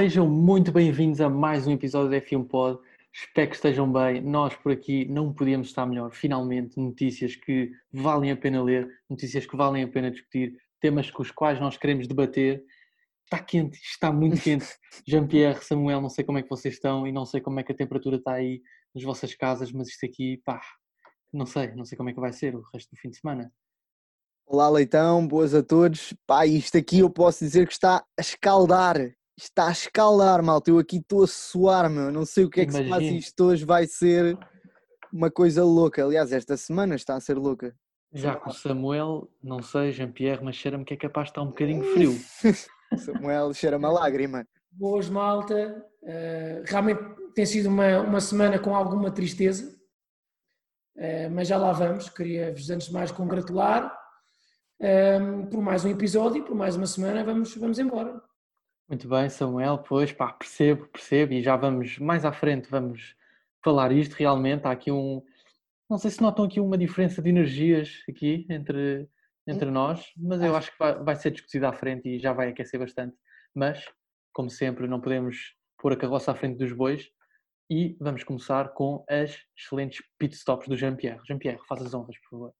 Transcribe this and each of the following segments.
Sejam muito bem-vindos a mais um episódio da F1 Pod. Espero que estejam bem. Nós por aqui não podíamos estar melhor. Finalmente, notícias que valem a pena ler, notícias que valem a pena discutir, temas com os quais nós queremos debater. Está quente, está muito quente. Jean-Pierre, Samuel, não sei como é que vocês estão e não sei como é que a temperatura está aí nas vossas casas, mas isto aqui, pá, não sei, não sei como é que vai ser o resto do fim de semana. Olá Leitão, boas a todos. Pá, isto aqui eu posso dizer que está a escaldar. Está a escaldar, malta. Eu aqui estou a suar, meu. Não sei o que é que se passa. Isto hoje vai ser uma coisa louca. Aliás, esta semana está a ser louca. Já com o Samuel, não sei, Jean-Pierre, mas cheira-me que é capaz de estar um bocadinho frio. Samuel, cheira-me a lágrima. Boas, malta. Uh, realmente tem sido uma, uma semana com alguma tristeza, uh, mas já lá vamos. Queria-vos, antes de mais, congratular um, por mais um episódio, por mais uma semana, vamos, vamos embora. Muito bem, Samuel, pois pá, percebo, percebo, e já vamos mais à frente, vamos falar isto realmente. Há aqui um. Não sei se notam aqui uma diferença de energias aqui entre, entre nós, mas eu acho que vai, vai ser discutido à frente e já vai aquecer bastante. Mas, como sempre, não podemos pôr a carroça à frente dos bois e vamos começar com as excelentes pit stops do Jean-Pierre. Jean-Pierre, faz as honras, por favor.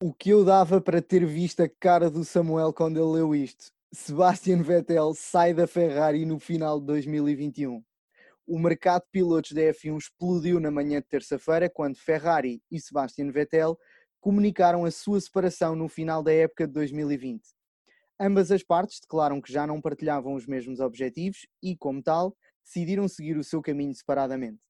O que eu dava para ter visto a cara do Samuel quando ele leu isto? Sebastian Vettel sai da Ferrari no final de 2021. O mercado de pilotos da F1 explodiu na manhã de terça-feira quando Ferrari e Sebastian Vettel comunicaram a sua separação no final da época de 2020. Ambas as partes declaram que já não partilhavam os mesmos objetivos e, como tal, decidiram seguir o seu caminho separadamente.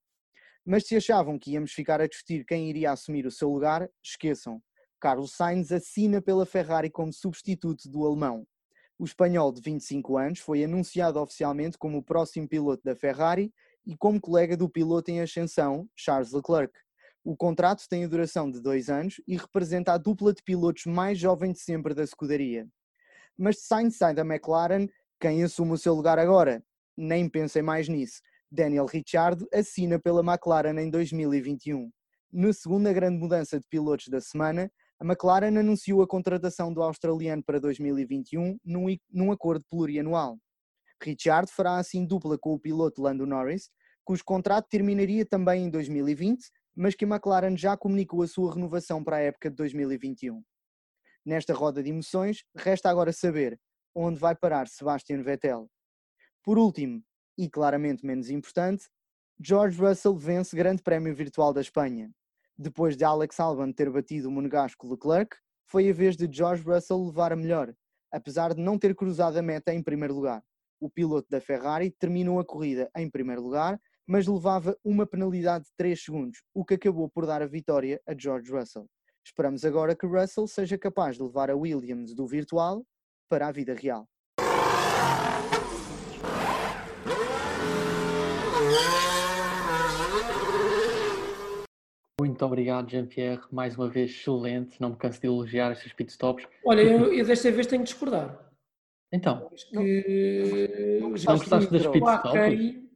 Mas se achavam que íamos ficar a discutir quem iria assumir o seu lugar, esqueçam. Carlos Sainz assina pela Ferrari como substituto do alemão. O espanhol de 25 anos foi anunciado oficialmente como o próximo piloto da Ferrari e como colega do piloto em ascensão, Charles Leclerc. O contrato tem a duração de dois anos e representa a dupla de pilotos mais jovem de sempre da escuderia. Mas Sainz sai da McLaren, quem assume o seu lugar agora? Nem pensem mais nisso. Daniel Ricciardo assina pela McLaren em 2021. Na segunda grande mudança de pilotos da semana, a McLaren anunciou a contratação do australiano para 2021 num, num acordo plurianual. Richard fará assim dupla com o piloto Lando Norris, cujo contrato terminaria também em 2020, mas que a McLaren já comunicou a sua renovação para a época de 2021. Nesta roda de emoções, resta agora saber onde vai parar Sebastian Vettel. Por último, e claramente menos importante, George Russell vence Grande Prémio Virtual da Espanha. Depois de Alex Albon ter batido o monegasco Leclerc, foi a vez de George Russell levar a melhor, apesar de não ter cruzado a meta em primeiro lugar. O piloto da Ferrari terminou a corrida em primeiro lugar, mas levava uma penalidade de 3 segundos, o que acabou por dar a vitória a George Russell. Esperamos agora que Russell seja capaz de levar a Williams do virtual para a vida real. Muito obrigado, Jean-Pierre. Mais uma vez, excelente. Não me canso de elogiar estes pitstops. Olha, eu, eu desta vez tenho de discordar. Então, que não, não gostaste das pitstops?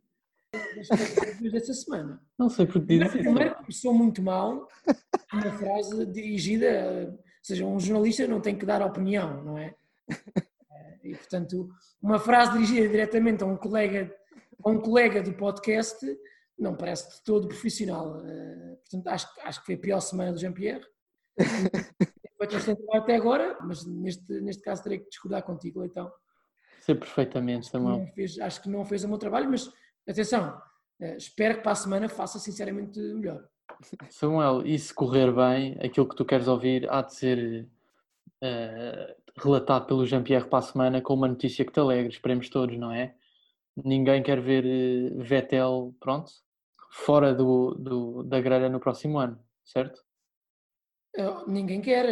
desta semana. Não sei porque dizes isso. Primeiro começou muito mal uma frase dirigida, ou seja, um jornalista não tem que dar opinião, não é? E portanto, uma frase dirigida diretamente a um colega, a um colega do podcast não parece de todo profissional. Uh, portanto, acho, acho que foi a pior semana do Jean-Pierre. até agora, mas neste, neste caso terei que discordar contigo, então. Sei perfeitamente, Samuel. Fez, acho que não fez o meu trabalho, mas atenção, uh, espero que para a semana faça sinceramente melhor. Samuel, e se correr bem, aquilo que tu queres ouvir há de ser uh, relatado pelo Jean-Pierre para a semana com uma notícia que te alegre, esperemos todos, não é? Ninguém quer ver Vettel, pronto, fora do, do, da grelha no próximo ano, certo? Ninguém quer,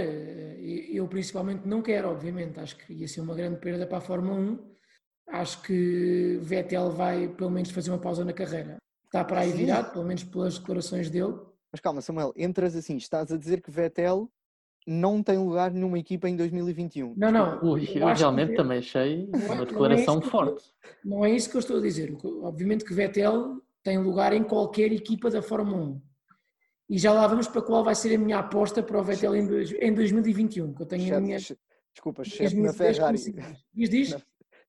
eu principalmente não quero, obviamente. Acho que ia ser uma grande perda para a Fórmula 1. Acho que Vettel vai pelo menos fazer uma pausa na carreira. Está para aí virado, pelo menos pelas declarações dele. Mas calma, Samuel, entras assim, estás a dizer que Vettel não tem lugar numa equipa em 2021. Não, não. Ui, eu, eu realmente que... também achei uma declaração não é forte. Não é isso que eu estou a dizer. Obviamente que Vettel tem lugar em qualquer equipa da Fórmula 1. e já lá vamos para qual vai ser a minha aposta para o Vettel em, em 2021, que eu tenho a minha... Desculpa, chefe na Ferrari. Diz, diz?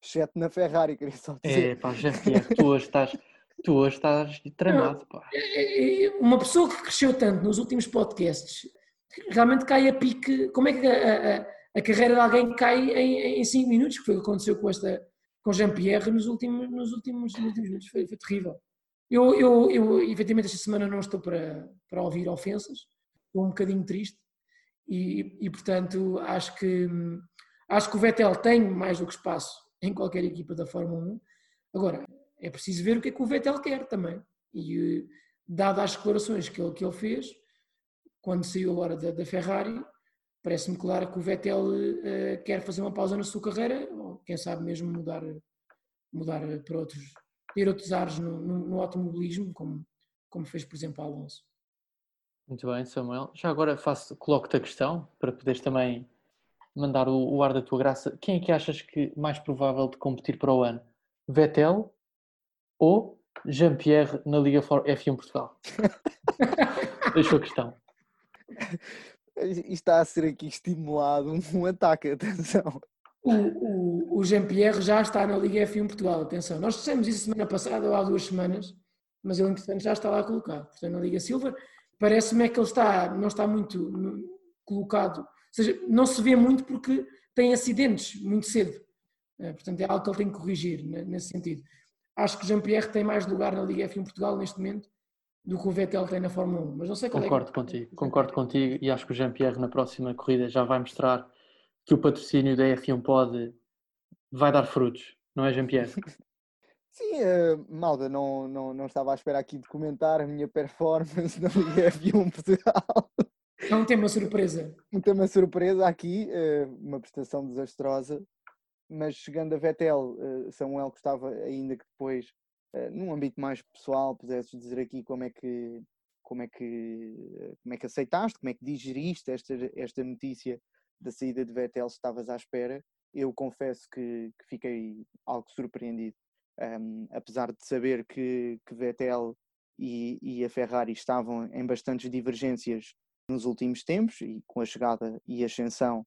Chefe na Ferrari, queria só dizer. É, pá, chefe, tu hoje estás... Tu hoje estás tramado, pá. É, é, uma pessoa que cresceu tanto nos últimos podcasts, realmente cai a pique. Como é que a, a, a carreira de alguém cai em 5 minutos? Que foi o que aconteceu com esta com Jean-Pierre nos últimos, nos últimos, nos últimos minutos. Foi, foi terrível. Eu, eu, eu, efetivamente, esta semana não estou para, para ouvir ofensas, estou um bocadinho triste e, e, portanto, acho que, acho que o Vettel tem mais do que espaço em qualquer equipa da Fórmula 1. Agora, é preciso ver o que é que o Vettel quer também. E, dadas as declarações que ele, que ele fez, quando saiu agora da, da Ferrari, parece-me claro que o Vettel uh, quer fazer uma pausa na sua carreira, ou quem sabe mesmo mudar, mudar para outros, ter outros ares no, no, no automobilismo, como, como fez, por exemplo, Alonso. Muito bem, Samuel. Já agora faço, coloco-te a questão para poderes também mandar o, o, ar da tua graça. Quem é que achas que mais provável de competir para o ano? Vettel ou Jean-Pierre na Liga F1 Portugal? Deixa a questão. Está a ser aqui estimulado um ataque, atenção. O, o, o Jean-Pierre já está na Liga F1 Portugal, atenção. Nós dissemos isso semana passada ou há duas semanas, mas ele, entretanto, já está lá colocado. Portanto, na Liga Silver, parece-me é que ele está, não está muito colocado, ou seja, não se vê muito porque tem acidentes muito cedo. É, portanto, é algo que ele tem que corrigir nesse sentido. Acho que Jean-Pierre tem mais lugar na Liga F1 Portugal neste momento do que o Vettel tem na Fórmula 1, mas não sei qual Concordo é que... contigo, concordo contigo e acho que o Jean-Pierre na próxima corrida já vai mostrar que o patrocínio da F1 pode vai dar frutos, não é Jean-Pierre? Sim, uh, Malda, não, não, não estava à espera aqui de comentar a minha performance na Liga F1 Portugal. É um tema surpresa. Um tema surpresa aqui, uh, uma prestação desastrosa, mas chegando a Vettel, uh, Samuel gostava ainda que depois, num âmbito mais pessoal, pudesses dizer aqui como é que como é que como é que aceitaste, como é que digeriste esta, esta notícia da saída de Vettel se estavas à espera. Eu confesso que, que fiquei algo surpreendido, um, apesar de saber que, que Vettel e, e, a Ferrari estavam em bastantes divergências nos últimos tempos e com a chegada e ascensão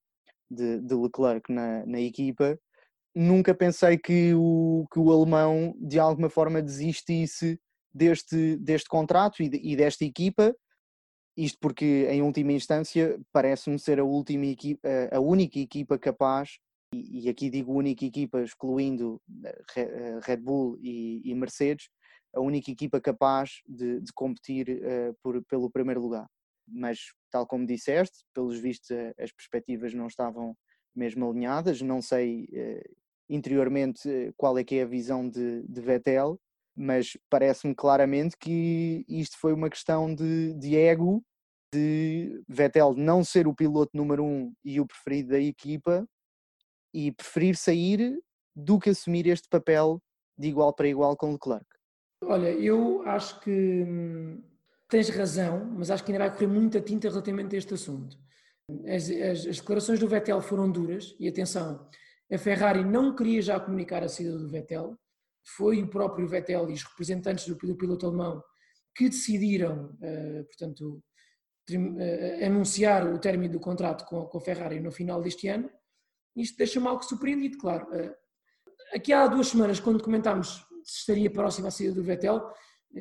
de, de Leclerc na, na equipa, nunca pensei que o, que o alemão de alguma forma desistisse deste, deste contrato e, de, e desta equipa isto porque, em última instância, parece-me ser a, última equipa, a única equipa capaz, e, aqui digo única equipa, excluindo eh, Red Bull e, Mercedes, a única equipa capaz de, de competir uh, por, pelo primeiro lugar. Mas, tal como disseste, pelos vistos as perspectivas não estavam mesmo alinhadas, não sei interiormente qual é que é a visão de, de Vettel, mas parece-me claramente que isto foi uma questão de, de ego, de Vettel não ser o piloto número um e o preferido da equipa e preferir sair do que assumir este papel de igual para igual com Leclerc. Olha, eu acho que hum, tens razão, mas acho que ainda vai correr muita tinta relativamente a este assunto. As, as, as declarações do Vettel foram duras e atenção, a Ferrari não queria já comunicar a saída do Vettel, foi o próprio Vettel e os representantes do, piloto alemão que decidiram, uh, portanto, uh, anunciar o término do contrato com, a Ferrari no final deste ano. Isto deixa-me algo surpreendido, claro. Uh, aqui há duas semanas, quando comentámos se estaria próximo à saída do Vettel,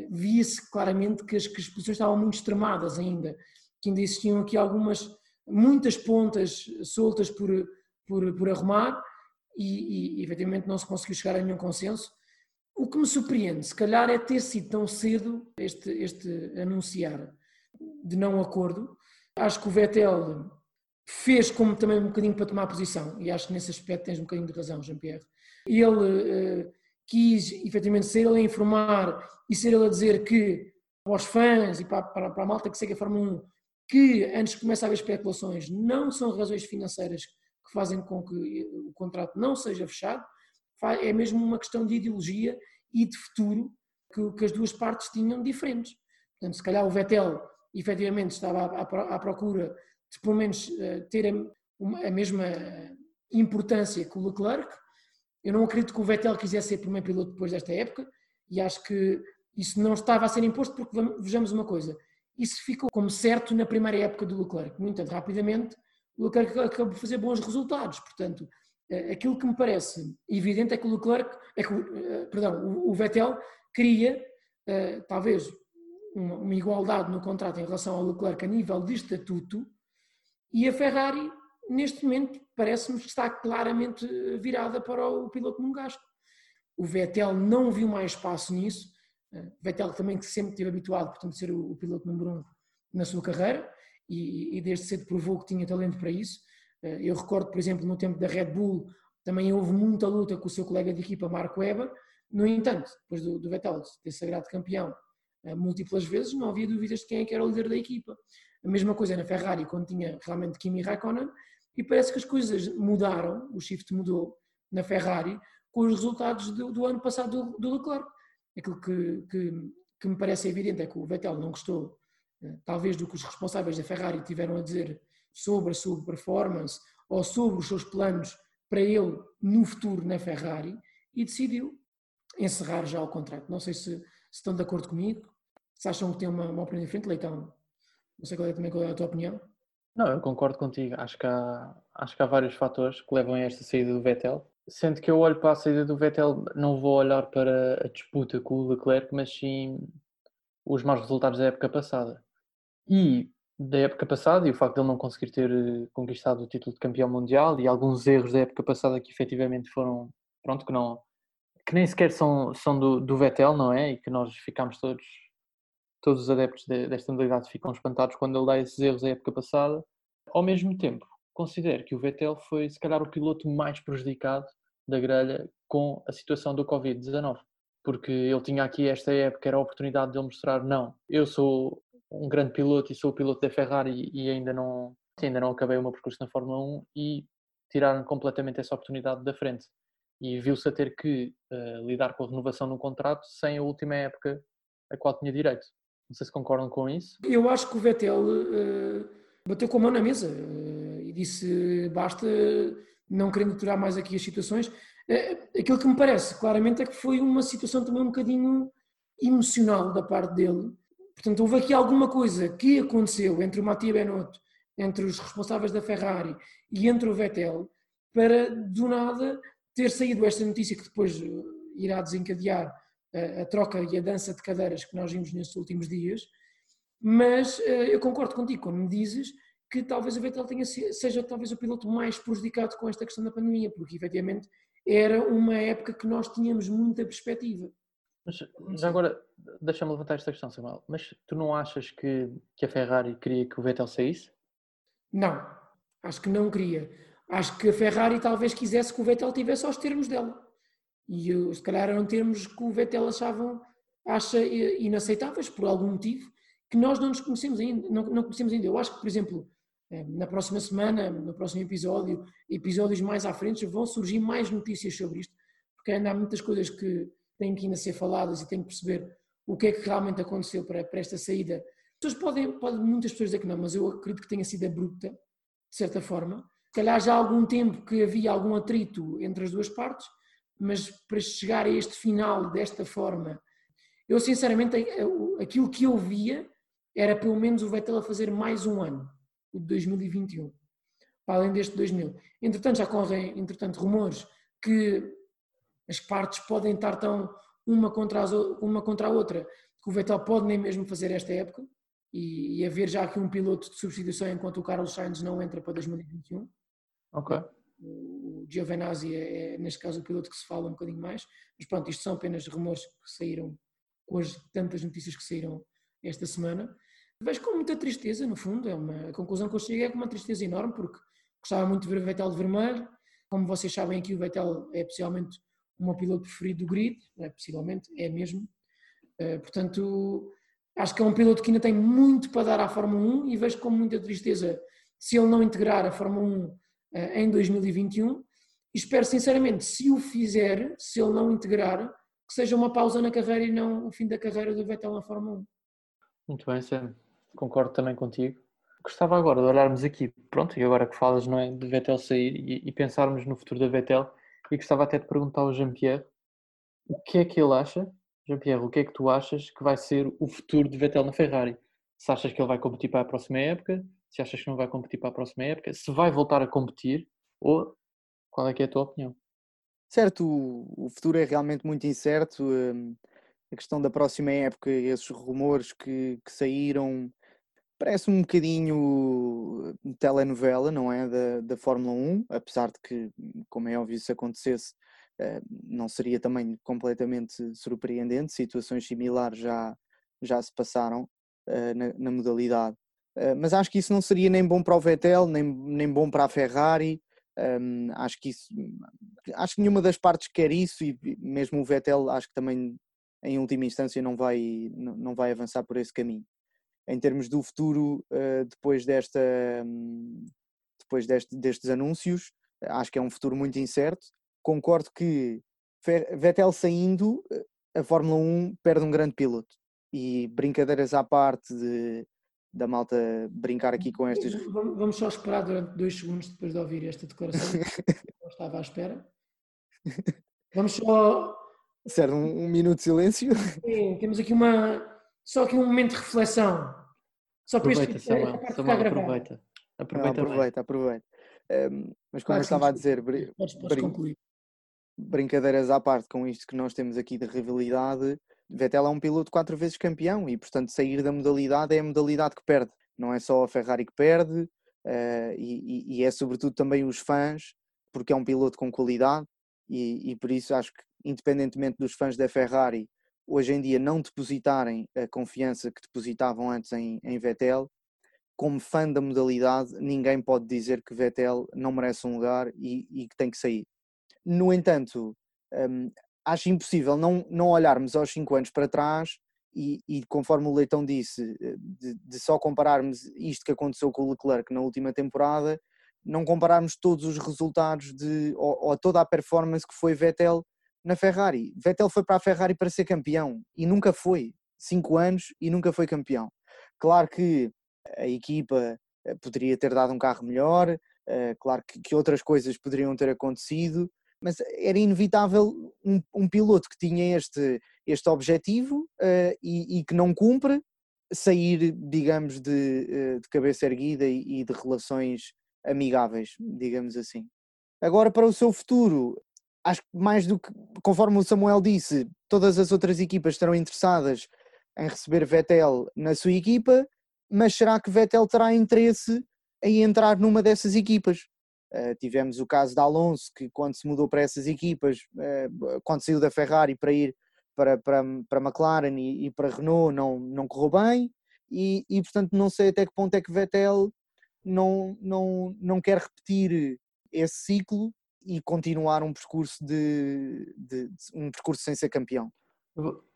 via-se claramente que as, que as posições estavam muito extremadas ainda, que ainda existiam aqui algumas, muitas pontas soltas por, por, por arrumar e, e efetivamente não se conseguiu chegar a nenhum consenso. O que me surpreende, se calhar, é ter sido tão cedo este, este anunciar de não acordo. Acho que o Vettel fez como também um bocadinho para tomar posição, e acho que nesse aspecto tens um bocadinho de razão, Jean-Pierre. Ele uh, quis efetivamente ser ele a informar e ser ele a dizer que para os fãs e para, para, para a malta que segue a Fórmula 1 que antes comece a haver especulações não são razões financeiras fazem com que o contrato não seja fechado, é mesmo uma questão de ideologia e de futuro que, que as duas partes tinham diferentes. Portanto, se calhar o Vettel efetivamente estava à, à procura de pelo menos eh, ter a, a, mesma importância que o Leclerc. Eu não acredito que o Vettel quisesse ser primeiro piloto depois desta época e acho que isso não estava a ser imposto porque vejamos uma coisa, isso ficou como certo na primeira época do Leclerc. Muito rapidamente, o Leclerc acabou por fazer bons resultados. Portanto, eh, aquilo que me parece evidente é que o Leclerc, é que, eh, perdão, o Vettel queria, eh, talvez, uma igualdade no contrato em relação ao Leclerc a nível de estatuto, e a Ferrari, neste momento, parece-me que está claramente virada para o piloto monegasco. O Vettel não viu mais espaço nisso, Vettel também que sempre esteve habituado, portanto, a ser o, piloto número um na sua carreira, e, e desde cedo provou que tinha talento para isso. Eh, eu recordo, por exemplo, no tempo da Red Bull, também houve muita luta com o seu colega de equipa, Marco Weber. No entanto, depois do, do Vettel ter sagrado campeão eh, múltiplas vezes, não havia dúvidas de quem é que era o líder da equipa. A mesma coisa na Ferrari, quando tinha realmente Kimi Raikkonen, e parece que as coisas mudaram, o shift mudou na Ferrari, com os resultados do, do ano passado do, do Leclerc. Aquilo que, que, que, me parece evidente é que o Vettel não gostou, talvez, do que os responsáveis da Ferrari tiveram a dizer sobre a sua performance ou sobre os seus planos para ele no futuro na Ferrari e decidiu encerrar já o contrato. Não sei se, se estão de acordo comigo, se acham que tem uma, uma opinião diferente, Leitão. Não sei qual é também qual é a tua opinião. Não, eu concordo contigo. Acho que há, acho que há vários fatores que levam a esta saída do Vettel. Sendo que eu olho para a saída do Vettel, não vou olhar para a disputa com o Leclerc, mas sim os maus resultados da época passada. E da época passada e o facto de ele não conseguir ter eh, conquistado o título de campeão mundial e alguns erros da época passada que efetivamente foram, pronto, que não, que nem sequer são, são do, do Vettel, não é? E que nós ficamos todos, todos os adeptos de, desta modalidade ficam espantados quando ele dá esses erros da época passada. Ao mesmo tempo, considero que o Vettel foi se calhar o piloto mais prejudicado da grelha com a situação do Covid-19 porque ele tinha aqui esta época, era a oportunidade de ele mostrar, não, eu sou um grande piloto e sou o piloto da Ferrari e ainda não, ainda não acabei o meu percurso na Fórmula 1 e tiraram completamente essa oportunidade da frente. E viu-se a ter que uh, lidar com a renovação no contrato sem a última época a qual tinha direito. Não sei se concordam com isso. Eu acho que o Vettel uh, bateu com a mão na mesa uh, e disse basta, não querendo aturar mais aqui as situações. aquilo que me parece claramente é que foi uma situação também um bocadinho emocional da parte dele, Portanto, houve aqui alguma coisa que aconteceu entre o Mattia Benotto, entre os responsáveis da Ferrari e entre o Vettel, para do nada ter saído esta notícia que depois eh, irá desencadear a, eh, a troca e a dança de cadeiras que nós vimos nestes últimos dias. Mas eh, eu concordo contigo quando me dizes que talvez o Vettel tenha, seja talvez o piloto mais prejudicado com esta questão da pandemia, porque efetivamente era uma época que nós tínhamos muita perspectiva. Mas já agora, deixa-me levantar esta questão, Samuel. Mas tu não achas que, que a Ferrari queria que o Vettel saísse? Não, acho que não queria. Acho que a Ferrari talvez quisesse que o Vettel tivesse aos termos dela. E se calhar eram termos que o Vettel achavam, acha inaceitáveis por algum motivo que nós não nos conhecemos ainda. Não, não conhecemos ainda. Eu acho que, por exemplo, eh, na próxima semana, no próximo episódio, episódios mais à frente, vão surgir mais notícias sobre isto, porque ainda há muitas coisas que têm que ainda ser faladas e têm que perceber o que é que realmente aconteceu para, para esta saída. As pessoas podem, podem, muitas pessoas dizer que não, mas eu acredito que tenha sido abrupta, de certa forma. Calhar já há algum tempo que havia algum atrito entre as duas partes, mas para chegar a este final desta forma, eu sinceramente, aquilo que eu via era pelo menos o Vettel a fazer mais um ano, o de 2021, para além deste 2000. Entretanto, já correm, entretanto, rumores que as partes podem estar tão uma contra, as, uma contra a outra que o Vettel pode nem mesmo fazer esta época e, e haver já aqui um piloto de substituição enquanto o Carlos Sainz não entra para 2021. Ok. O Giovinazzi é, é, neste caso, o piloto que se fala um bocadinho mais, mas pronto, isto são apenas rumores que saíram com as tantas notícias que saíram esta semana. Vejo com muita tristeza, no fundo, é uma, a conclusão que eu chego é com uma tristeza enorme, porque gostava muito de ver o Vettel de vermelho, como vocês sabem aqui o Vettel é especialmente o meu piloto preferido do grid, é, possivelmente, é mesmo. Uh, portanto, acho que é um piloto que ainda tem muito para dar à Fórmula 1 e vejo com muita tristeza se ele não integrar a Fórmula 1 uh, eh, em 2021. E espero sinceramente, se o fizer, se ele não integrar, que seja uma pausa na carreira e não o fim da carreira do Vettel na Fórmula 1. Muito bem, Sam. Concordo também contigo. Gostava agora de olharmos aqui, pronto, e agora que falas, não é, de Vettel sair e, e pensarmos no futuro da Vettel e gostava até de perguntar ao Jean-Pierre o que é que ele acha, Jean-Pierre, o que é que tu achas que vai ser o futuro de Vettel na Ferrari? se achas que ele vai competir para a próxima época, se achas que não vai competir para a próxima época, se vai voltar a competir ou qual é que é a tua opinião? Certo, o, futuro é realmente muito incerto. Hum, a questão da próxima época, esses rumores que, que saíram, parece um bocadinho telenovela, não é? Da, da Fórmula 1, apesar de que, como é óbvio, se acontecesse, eh, não seria também completamente surpreendente. Situações similares já, já se passaram eh, na, na modalidade. Eh, mas acho que isso não seria nem bom para o Vettel, nem, nem bom para a Ferrari. Um, acho que isso, acho que nenhuma das partes quer isso e mesmo o Vettel acho que também em última instância não vai, não vai avançar por esse caminho. Em termos do futuro, uh, depois, desta, um, depois deste, destes anúncios, acho que é um futuro muito incerto. Concordo que Vettel saindo, a Fórmula 1 perde um grande piloto. E brincadeiras à parte de da malta brincar aqui com estas. Vamos só esperar durante dois segundos depois de ouvir esta declaração. Não estava à espera. Vamos só. Certo, um, um minuto de silêncio. Sim, temos aqui uma. Só aqui um momento de reflexão. Só para aproveita, este... Samuel, Samuel, aproveita. Aproveita, Não, aproveita, aproveita. Um, mas como claro, eu estava a dizer, brin... brincadeiras à parte com isto que nós temos aqui de rivalidade, Vettel é um piloto quatro vezes campeão e, portanto, sair da modalidade é a modalidade que perde. Não é só a Ferrari que perde uh, e, e, é, sobretudo, também os fãs, porque é um piloto com qualidade e, e, por isso acho que, independentemente dos fãs da Ferrari, hoje em dia não depositarem a confiança que depositavam antes em, em Vettel, como fã da modalidade, ninguém pode dizer que Vettel não merece um lugar e, e que tem que sair. No entanto, um, acho impossível não, não olharmos aos 5 anos para trás e, e, conforme o Leitão disse, eh, de, de, só compararmos isto que aconteceu com o Leclerc na última temporada, não compararmos todos os resultados de, ou, ou, toda a performance que foi Vettel na Ferrari. Vettel foi para a Ferrari para ser campeão e nunca foi. 5 anos e nunca foi campeão. Claro que a equipa eh, poderia ter dado um carro melhor, eh, claro que, outras coisas poderiam ter acontecido, mas era inevitável um, um piloto que tinha este, este objetivo uh, e, e, que não cumpre sair, digamos, de, de cabeça erguida e, de relações amigáveis, digamos assim. Agora, para o seu futuro, acho que mais do que, conforme o Samuel disse, todas as outras equipas estarão interessadas em receber Vettel na sua equipa, mas será que Vettel terá interesse em entrar numa dessas equipas? Uh, tivemos o caso de Alonso, que quando se mudou para essas equipas, uh, quando saiu da Ferrari para ir para, para, para McLaren e, e, para Renault, não, não correu bem, e, e portanto não sei até que ponto é que Vettel não, não, não quer repetir esse ciclo e continuar um percurso de, de, de um percurso sem ser campeão.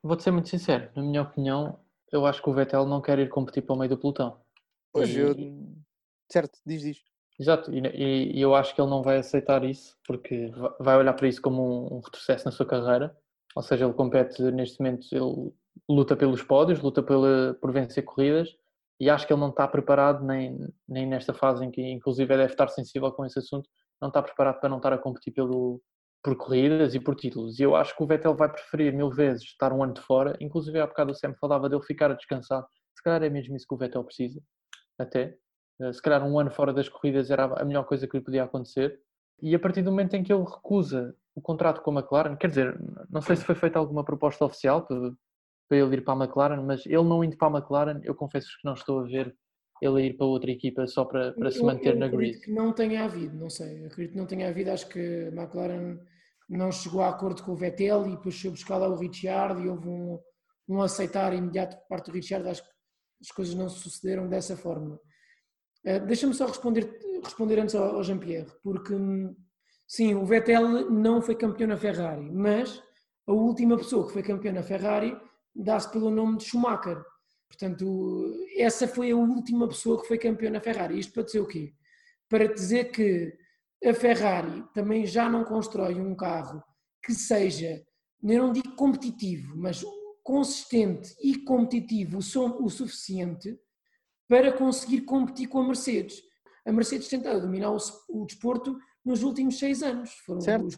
Vou-te ser muito sincero, na minha opinião, eu acho que o Vettel não quer ir competir para o meio do pelotão. Pois e... eu... Certo, diz, diz. Exato, e, e, eu acho que ele não vai aceitar isso, porque vai olhar para isso como um, um retrocesso na sua carreira. Ou seja, ele compete neste momento, ele luta pelos pódios, luta pela, por vencer corridas, e acho que ele não está preparado, nem, nem nesta fase em que, inclusive, deve estar sensível com esse assunto, não está preparado para não estar a competir pelo, por corridas e por títulos. E eu acho que o Vettel vai preferir mil vezes estar um ano de fora, inclusive há bocado o Sam falava dele ficar a descansar. Se calhar é mesmo isso que o Vettel precisa, até, eh, se calhar um ano fora das corridas era a melhor coisa que lhe podia acontecer. E a partir do momento em que ele recusa o contrato com a McLaren, quer dizer, não sei se foi feita alguma proposta oficial para, para ele ir para a McLaren, mas ele não indo para a McLaren, eu confesso que não estou a ver ele ir para outra equipa só para, para se manter eu, na grid. Acredito que não tenha havido, não sei, acredito que não tenha havido, acho que a McLaren não chegou a acordo com o Vettel e depois foi buscar lá o Richard e houve um, um aceitar imediato por parte do Richard, acho que as coisas não sucederam dessa forma. Eh, deixa-me só responder, responder antes ao, Jean-Pierre, porque hum, sim, o Vettel não foi campeão na Ferrari, mas a última pessoa que foi campeão na Ferrari dá-se pelo nome de Schumacher. Portanto, essa foi a última pessoa que foi campeão na Ferrari. Isto para dizer o quê? Para dizer que a Ferrari também já não constrói um carro que seja, eu não digo competitivo, mas consistente e competitivo o suficiente para conseguir competir com a Mercedes. A Mercedes tentou dominar o, o desporto nos últimos seis anos. Foram certo. Os,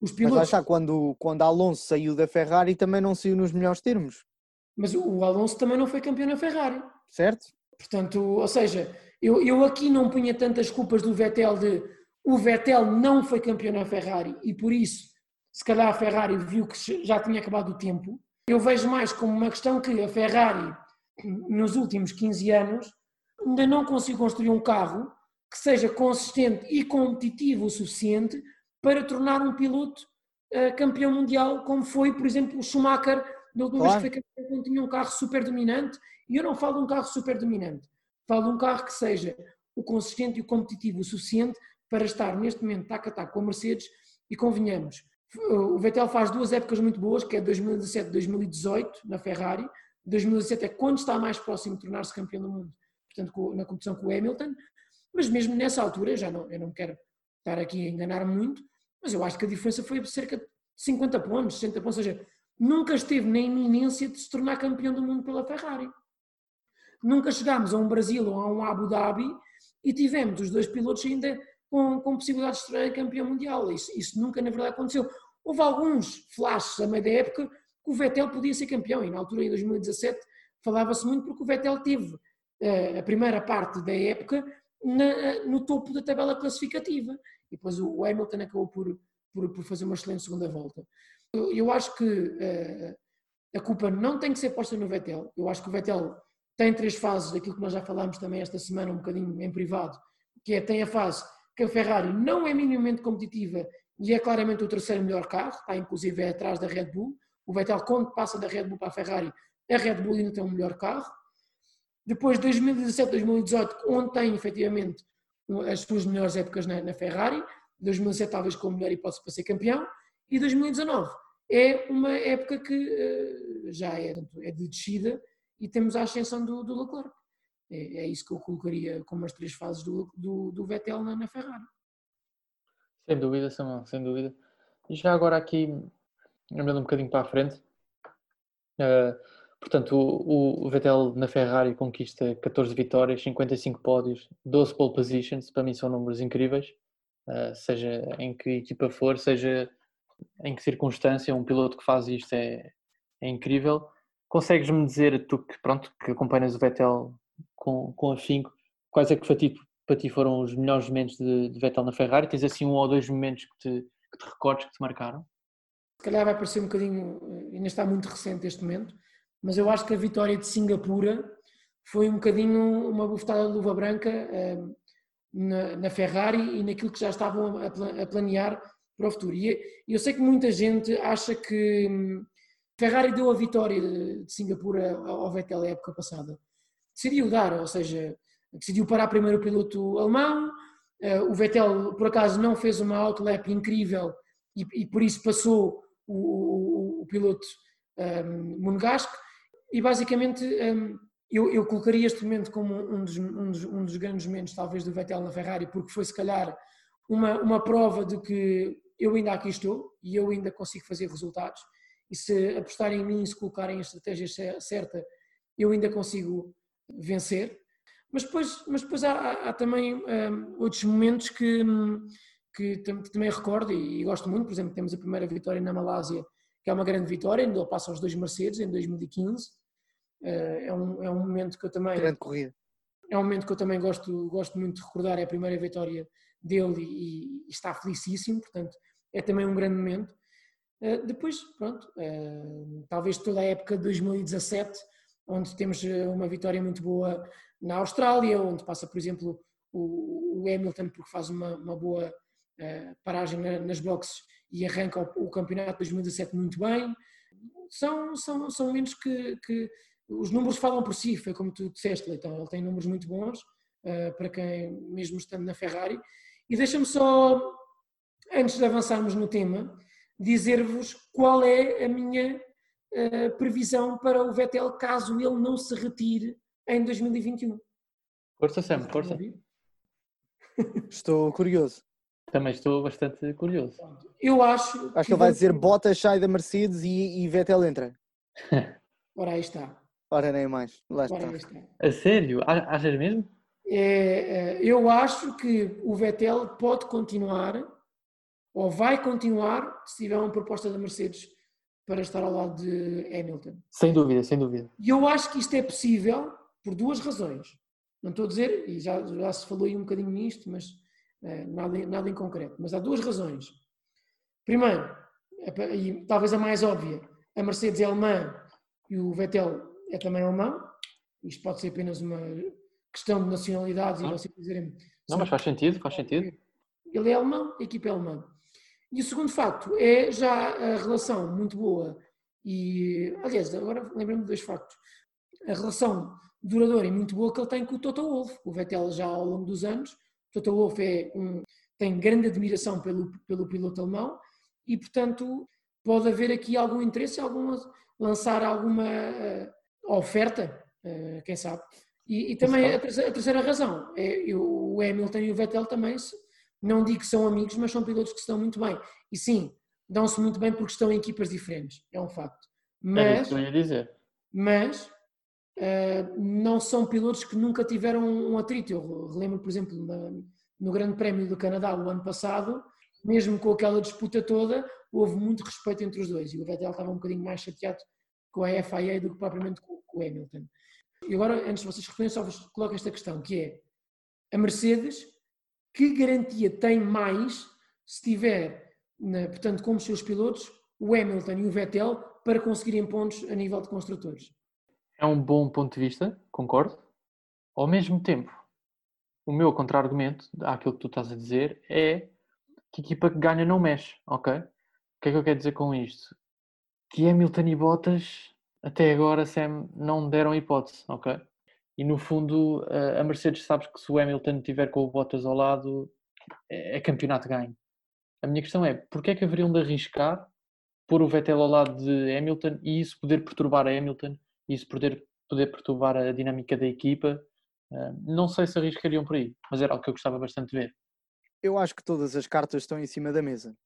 os pilotos. Mas lá está, quando, quando Alonso saiu da Ferrari também não saiu nos melhores termos. Mas o Alonso também não foi campeão na Ferrari. Certo? Portanto, ou seja, eu, eu aqui não punha tantas culpas do Vettel de o Vettel não foi campeão na Ferrari e por isso, se calhar a Ferrari viu que já tinha acabado o tempo. Eu vejo mais como uma questão que a Ferrari, nos últimos 15 anos, ainda não conseguiu construir um carro que seja consistente e competitivo o suficiente para tornar um piloto uh, campeão mundial, como foi, por exemplo, o Schumacher, da última claro. vez que foi campeão, tinha um carro super dominante. E eu não falo de um carro super dominante, falo de um carro que seja o consistente e o competitivo o suficiente para estar neste momento tac a tac com a Mercedes. E convenhamos, o Vettel faz duas épocas muito boas, que é 2017 2018 na Ferrari. 2017 é quando está mais próximo de tornar-se campeão do mundo, portanto, na competição com o Hamilton. Mas mesmo nessa altura, já não, eu não quero estar aqui a enganar muito, mas eu acho que a diferença foi cerca de 50 pontos, 60 pontos, ou seja, nunca esteve na iminência de se tornar campeão do mundo pela Ferrari. Nunca chegámos a um Brasil ou a um Abu Dhabi e tivemos os dois pilotos ainda com, com possibilidade de estrear campeão mundial. Isso, isso, nunca, na verdade, aconteceu. Houve alguns flashes a meio da época que o Vettel podia ser campeão e na altura, em 2017, falava-se muito porque o Vettel teve uh, a primeira parte da época na, no topo da tabela classificativa. E depois o Hamilton acabou por, por, por fazer uma excelente segunda volta. Eu, acho que uh, a culpa não tem que ser posta no Vettel. Eu acho que o Vettel tem três fases, daquilo que nós já falámos também esta semana, um bocadinho em privado, que é, tem a fase que a Ferrari não é minimamente competitiva e é claramente o terceiro melhor carro, está inclusive é atrás da Red Bull. O Vettel, quando passa da Red Bull para a Ferrari, a Red Bull ainda tem um melhor carro. Depois, 2017, 2018, onde tem efetivamente as suas melhores épocas na, na Ferrari, 2017 talvez com a melhor hipótese para ser campeão, e 2019 é uma época que uh, já é, é de descida e temos a ascensão do, do Leclerc. É, é, isso que eu colocaria como as três fases do, do, do Vettel na, na, Ferrari. Sem dúvida, Samuel, sem dúvida. E já agora aqui, andando um bocadinho para a frente, uh, Portanto, o, o, Vettel na Ferrari conquista 14 vitórias, 55 pódios, 12 pole positions, para mim são números incríveis, uh, seja em que equipa for, seja em que circunstância, um piloto que faz isto é, é incrível. Consegues-me dizer, tu que, pronto, que acompanhas o Vettel com, com afinco, quais é que para ti, para ti foram os melhores momentos de, de, Vettel na Ferrari? Tens assim um ou dois momentos que te, que te recordes, que te marcaram? Se calhar vai parecer um bocadinho, ainda está muito recente este momento, mas eu acho que a vitória de Singapura foi um bocadinho uma bufetada de luva branca uh, na, Ferrari e naquilo que já estavam a planear para o futuro. E eu sei que muita gente acha que um, Ferrari deu a vitória de, Singapura ao Vettel na época passada. Decidiu dar, ou seja, decidiu parar primeiro o piloto alemão, uh, o Vettel por acaso não fez uma outlap incrível e, e por isso passou o, o, o piloto um, monegasco e basicamente um, eu, eu, colocaria este momento como um dos, um, dos, um dos, grandes momentos, talvez, do Vettel na Ferrari, porque foi se calhar uma, uma prova de que eu ainda aqui estou e eu ainda consigo fazer resultados. E se apostarem em mim, se colocarem a estratégia certa, eu ainda consigo vencer. Mas depois, mas depois há, há também um, outros momentos que, hum, que, também recordo e, gosto muito. Por exemplo, temos a primeira vitória na Malásia, que é uma grande vitória, ainda passa aos dois Mercedes em 2015. Eh, é um, é um momento que eu também. Grande corrida. É um momento que eu também gosto, gosto muito de recordar, é a primeira vitória dele e, e está felicíssimo, portanto, é também um grande momento. Uh, depois, pronto, uh, talvez toda a época de 2017, onde temos uma vitória muito boa na Austrália, onde passa, por exemplo, o, o Hamilton, porque faz uma, uma boa uh, paragem na, nas boxes e arranca o, o, campeonato de 2017 muito bem. São, são, são momentos que, que os números falam por si, foi como tu disseste, Leitão, ele tem números muito bons para quem, mesmo estando na Ferrari. E deixa-me só, antes de avançarmos no tema, dizer-vos qual é a minha uh, previsão para o Vettel caso ele não se retire em 2021. Força, Sam, força. Estou curioso. Também estou bastante curioso. Eu acho. Acho que, que ele vai dizer Bottas sai da Mercedes e, e Vettel entra. Ora, aí está. Ora, nem mais. Lá está. A sério? Achas mesmo? É, é, eu acho que o Vettel pode continuar, ou vai continuar, se tiver uma proposta da Mercedes para estar ao lado de Hamilton. Sem dúvida, sem dúvida. E eu acho que isto é possível por duas razões. Não estou a dizer, e já, já se falou aí um bocadinho nisto, mas eh, nada, nada em concreto. Mas há duas razões. Primeiro, e talvez a mais óbvia, a Mercedes é alemã e o Vettel é também alemão. Isto pode ser apenas uma questão de nacionalidades não. e vocês dizerem. Não, mas faz sentido, faz sentido. Ele é alemão, a equipa é alemã. E o segundo facto é já a relação muito boa. E, aliás, agora lembrando me de dois factos. A relação duradoura e muito boa que ele tem com o Toto Wolff. O Vettel já ao longo dos anos. O Toto Wolff é um, tem grande admiração pelo, pelo piloto alemão e, portanto, pode haver aqui algum interesse, alguma, lançar alguma uh, oferta, uh, quem sabe. E, e também a terceira, a terceira, razão, é eu, o Hamilton e o Vettel também, não digo que são amigos, mas são pilotos que estão muito bem. E sim, dão-se muito bem porque estão em equipas diferentes, é um facto. Mas, é isso que eu ia dizer. Mas uh, não são pilotos que nunca tiveram um atrito. Eu relembro, por exemplo, na, no Grande Prémio do Canadá, o ano passado, mesmo com aquela disputa toda, houve muito respeito entre os dois. E o Vettel estava um bocadinho mais chateado com a FIA do que propriamente com, o Hamilton. E agora, antes de vocês responderem, só vos coloco esta questão, que é a Mercedes, que garantia tem mais se tiver, portanto, como seus pilotos, o Hamilton e o Vettel para conseguirem pontos a nível de construtores? É um bom ponto de vista, concordo. Ao mesmo tempo, o meu contra-argumento àquilo que tu estás a dizer é que a equipa que ganha não mexe, ok? O que é que eu quero dizer com isto? Que Hamilton e Bottas até agora Sam não deram hipótese, ok? E no fundo a Mercedes sabes que se o Hamilton tiver com o Bottas ao lado é, é campeonato ganho. A minha questão é, porquê é que haveriam de arriscar pôr o Vettel ao lado de Hamilton e isso poder perturbar a Hamilton isso poder, poder perturbar a dinâmica da equipa? não sei se arriscariam por aí, mas era algo que eu gostava bastante de ver. Eu acho que todas as cartas estão em cima da mesa.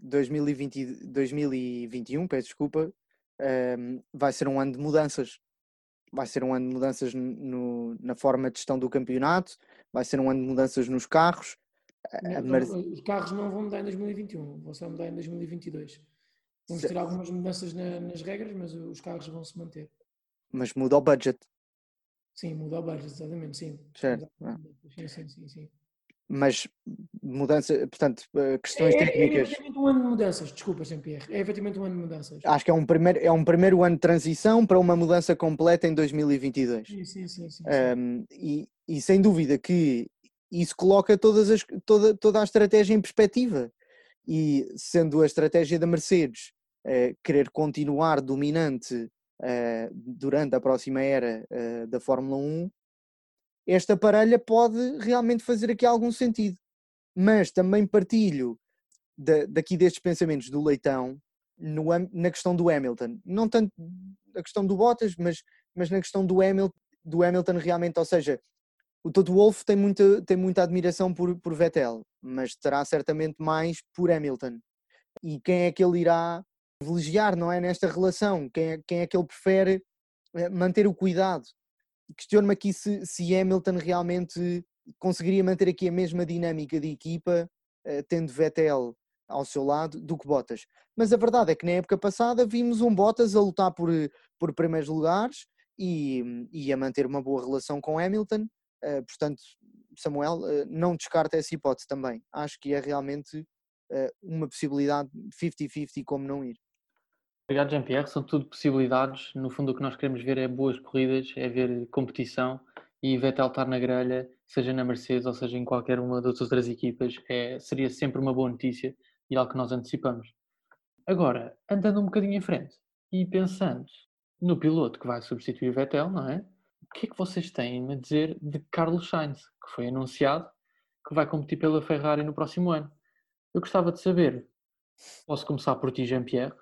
2020, 2021, peço desculpa, um, vai ser um ano de mudanças. Vai ser um ano de mudanças no, na forma de gestão do campeonato, vai ser um ano de mudanças nos carros. Não, Os carros não vão mudar em 2021, vão só mudar em 2022. Vamos ter algumas mudanças na, nas regras, mas os carros vão se manter. Mas muda o budget. Sim, muda o budget, exatamente, sim. Certo. Sim, sim, sim, sim mas mudança, portanto, eh, questões é, técnicas. É efetivamente um ano de mudanças, desculpa, Jean-Pierre. É efetivamente um ano de mudanças. Acho que é um, primeiro, é um primeiro ano de transição para uma mudança completa em 2022. Sim, sim, sim. sim, um, e, e, sem dúvida que isso coloca todas as, toda, toda a estratégia em perspectiva. E sendo a estratégia da Mercedes uh, querer continuar dominante uh, durante a próxima era uh, da Fórmula 1, esta parelha pode realmente fazer aqui algum sentido. Mas também partilho da, daqui destes pensamentos do Leitão no, na questão do Hamilton. Não tanto na questão do Bottas, mas, mas na questão do Hamilton, do Hamilton realmente, ou seja, o Toto Wolff tem muita, tem muita admiração por, por Vettel, mas terá certamente mais por Hamilton. E quem é que ele irá privilegiar, não é? Nesta relação, quem é, quem é que ele prefere eh, manter o cuidado? Questiono-me aqui se, se Hamilton realmente conseguiria manter aqui a mesma dinâmica de equipa, uh, tendo Vettel ao seu lado, do que Bottas. Mas a verdade é que na época passada vimos um Bottas a lutar por, por primeiros lugares e, e a manter uma boa relação com Hamilton. Uh, portanto, Samuel, uh, não descarta essa hipótese também. Acho que é realmente uma possibilidade 50-50 como não ir. Obrigado, Jean-Pierre. São tudo possibilidades. No fundo, o que nós queremos ver é boas corridas, é ver competição e Vettel estar na grelha, seja na Mercedes ou seja em qualquer uma das outras equipas, é, seria sempre uma boa notícia e algo que nós antecipamos. Agora, andando um bocadinho em frente e pensando no piloto que vai substituir Vettel, não é? O que é que vocês têm a dizer de Carlos Sainz, que foi anunciado que vai competir pela Ferrari no próximo ano? Eu gostava de saber, posso começar por ti, Jean-Pierre,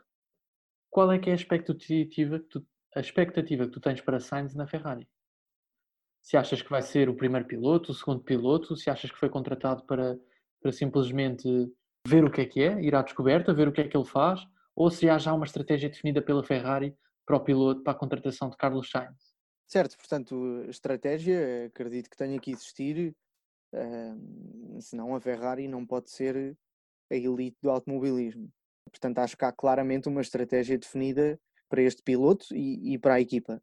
qual é que é a expectativa que tu, a expectativa que tu tens para Sainz na Ferrari? Se achas que vai ser o primeiro piloto, o segundo piloto, se achas que foi contratado para, para simplesmente ver o que é que é, ir à descoberta, ver o que é que ele faz, ou se há já uma estratégia definida pela Ferrari para o piloto, para a contratação de Carlos Sainz? Certo, portanto, estratégia, acredito que tenha que existir, senão a Ferrari não pode ser a elite do automobilismo. Portanto, acho que há claramente uma estratégia definida para este piloto e, e para a equipa.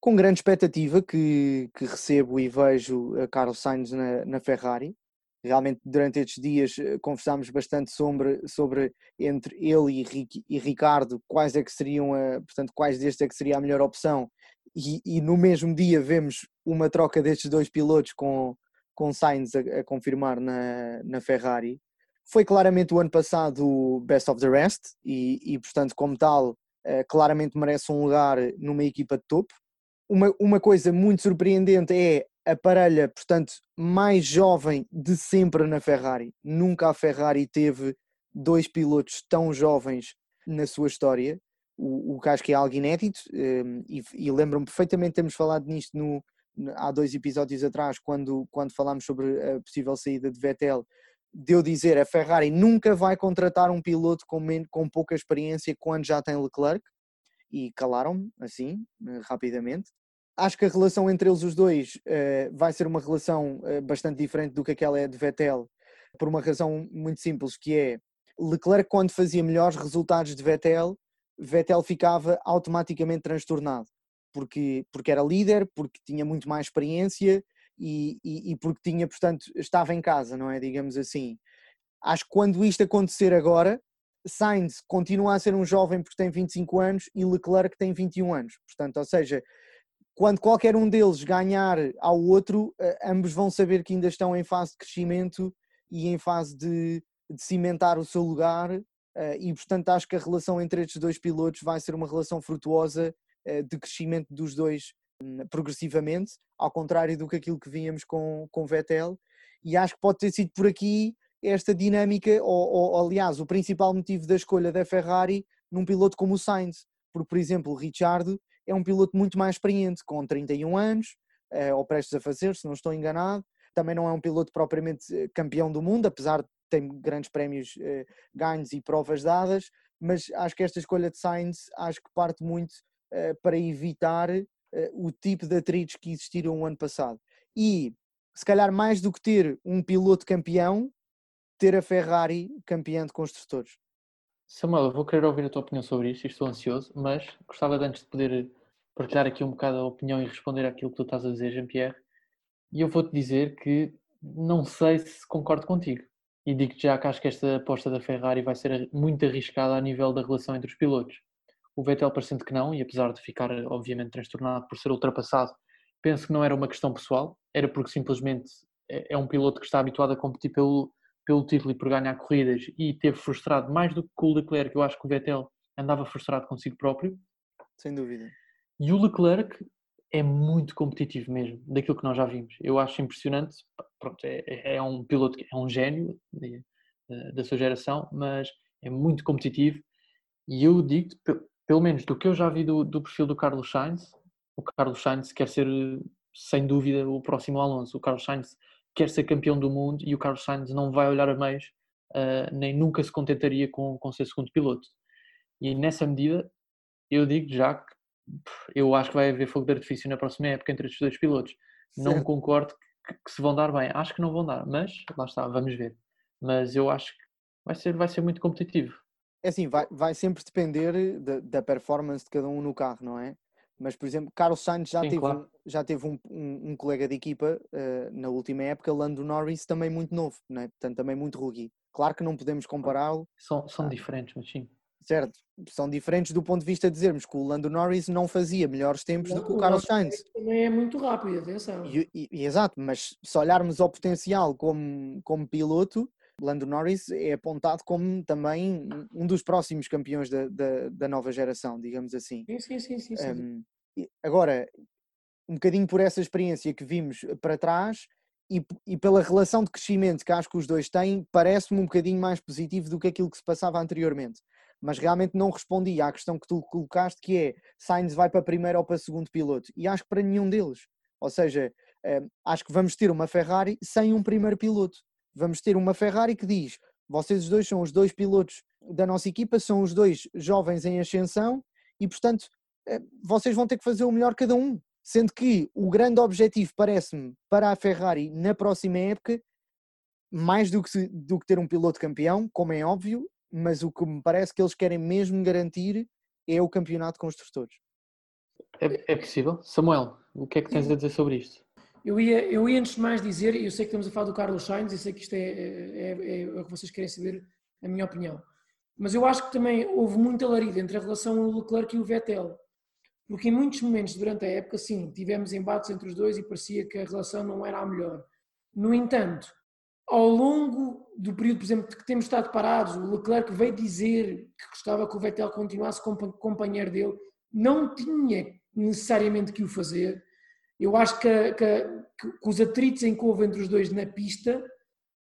Com grande expectativa que, que recebo e vejo Carlos Sainz na, na Ferrari. Realmente, durante estes dias, eh, conversámos bastante sobre, sobre entre ele e, Rick, e Ricardo quais é que seriam, a, portanto, quais destes é que seria a melhor opção. E, e no mesmo dia vemos uma troca destes dois pilotos com, com Sainz a, a confirmar na, na Ferrari. Foi claramente o ano passado o best of the rest e, e portanto, como tal, uh, claramente merece um lugar numa equipa de topo. Uma, uma coisa muito surpreendente é a parelha, portanto, mais jovem de sempre na Ferrari. Nunca a Ferrari teve dois pilotos tão jovens na sua história, o, o que acho que é algo inédito, ehm, e, e lembro-me perfeitamente de termos falado nisto no, há dois episódios atrás, quando, quando falámos sobre a possível saída de Vettel, de eu dizer a Ferrari nunca vai contratar um piloto com, com pouca experiência quando já tem Leclerc e calaram-me assim eh, rapidamente. Acho que a relação entre eles os dois uh, vai ser uma relação uh, bastante diferente do que aquela é de Vettel, por uma razão muito simples, que é Leclerc quando fazia melhores resultados de Vettel, Vettel ficava automaticamente transtornado, porque, porque era líder, porque tinha muito mais experiência e, e, e, porque tinha, portanto, estava em casa, não é? Digamos assim. Acho que quando isto acontecer agora, Sainz continua a ser um jovem porque tem 25 anos e Leclerc tem 21 anos. Portanto, ou seja, quando qualquer um deles ganhar ao outro, eh, ambos vão saber que ainda estão em fase de crescimento e em fase de, de cimentar o seu lugar. Eh, e, portanto, acho que a relação entre estes dois pilotos vai ser uma relação frutuosa eh, de crescimento dos dois progressivamente, ao contrário do que aquilo que vínhamos com, com Vettel, e acho que pode ter sido por aqui esta dinâmica, ou, ou aliás, o principal motivo da escolha da Ferrari num piloto como o Sainz, porque, por exemplo, o Richard é um piloto muito mais experiente, com 31 anos, eh, ou prestes a fazer, se não estou enganado, também não é um piloto propriamente eh, campeão do mundo, apesar de ter grandes prémios ganhos e provas dadas, mas acho que esta escolha de Sainz acho que parte muito eh, para evitar eh, o tipo de atritos que existiram o ano passado. E, se calhar, mais do que ter um piloto campeão, ter a Ferrari campeã de construtores. Samuel, eu vou querer ouvir a tua opinião sobre isto estou ansioso, mas gostava de antes de poder partilhar aqui um bocado a opinião e responder àquilo que tu estás a dizer, Jean-Pierre. E eu vou-te dizer que não sei se concordo contigo. E digo-te já que acho que esta aposta da Ferrari vai ser muito arriscada a nível da relação entre os pilotos. O Vettel parecendo que não, e apesar de ficar obviamente transtornado por ser ultrapassado, penso que não era uma questão pessoal, era porque simplesmente é, é um piloto que está habituado a competir pelo, pelo título e por ganhar corridas e teve frustrado mais do que o Leclerc, eu acho que o Vettel andava frustrado consigo próprio. Sem dúvida. E o Leclerc é muito competitivo mesmo, daquilo que nós já vimos. Eu acho impressionante, pronto, é, é, é um piloto, é um gênio da sua geração, mas é muito competitivo e eu digo pelo menos do que eu já vi do, do perfil do Carlos Sainz, o Carlos Sainz quer ser, sem dúvida, o próximo Alonso. O Carlos Sainz quer ser campeão do mundo e o Carlos Sainz não vai olhar a meios, uh, nem nunca se contentaria com, com ser segundo piloto. E nessa medida, eu digo já que eu acho que vai haver fogo de artifício na próxima época entre estes dois pilotos. Certo. Não concordo que, que, se vão dar bem. Acho que não vão dar, mas lá está, vamos ver. Mas eu acho que vai ser, vai ser muito competitivo. É assim, vai, vai sempre depender da, da performance de cada um no carro, não é? Mas, por exemplo, Carlos Sainz já Sim, teve, claro. um, já teve um, um, um, colega de equipa uh, na última época, Lando Norris, também muito novo, não é? portanto, também muito rookie. Claro que não podemos compará-lo. São, são ah, diferentes, mas sim. Certo, são diferentes do ponto de vista de dizermos que o Lando Norris não fazia melhores tempos não, do que o Carlos Sainz. Também é muito rápido, atenção. E, e, exato, mas se olharmos ao potencial como, como piloto, Lando Norris é apontado como também um dos próximos campeões da, da, da nova geração, digamos assim. Sim, sim, sim. sim. Um, agora, um bocadinho por essa experiência que vimos para trás e, e pela relação de crescimento que acho que os dois têm, parece-me um bocadinho mais positivo do que aquilo que se passava anteriormente. Mas realmente não respondi à questão que tu colocaste, que é Sainz vai para primeiro ou para segundo piloto. E acho que para nenhum deles. Ou seja, acho que vamos ter uma Ferrari sem um primeiro piloto vamos ter uma Ferrari que diz: vocês dois são os dois pilotos da nossa equipa, são os dois jovens em ascensão e, portanto, eh, vocês vão ter que fazer o melhor cada um. Sendo que o grande objetivo, parece-me, para a Ferrari na próxima época, mais do que, do que ter um piloto campeão, como é óbvio, mas o que me parece que eles querem mesmo garantir é o campeonato de construtores. É, é possível? Samuel, o que é que tens a dizer sobre isto? Eu ia, eu ia antes de mais dizer, e eu sei que estamos a falar do Carlos Sainz, e sei que isto é, é, é, é o que vocês querem saber, a minha opinião. Mas eu acho que também houve muita larida entre a relação do Leclerc e o Vettel. Porque em muitos momentos durante a época, sim, tivemos embates entre os dois e parecia que a relação não era a melhor. No entanto, ao longo do período, por exemplo, que temos estado parados, o Leclerc veio dizer que gostava que o Vettel continuasse como companheiro dele, não tinha necessariamente que o fazer. Eu acho que, que, que os atritos em que houve entre os dois na pista,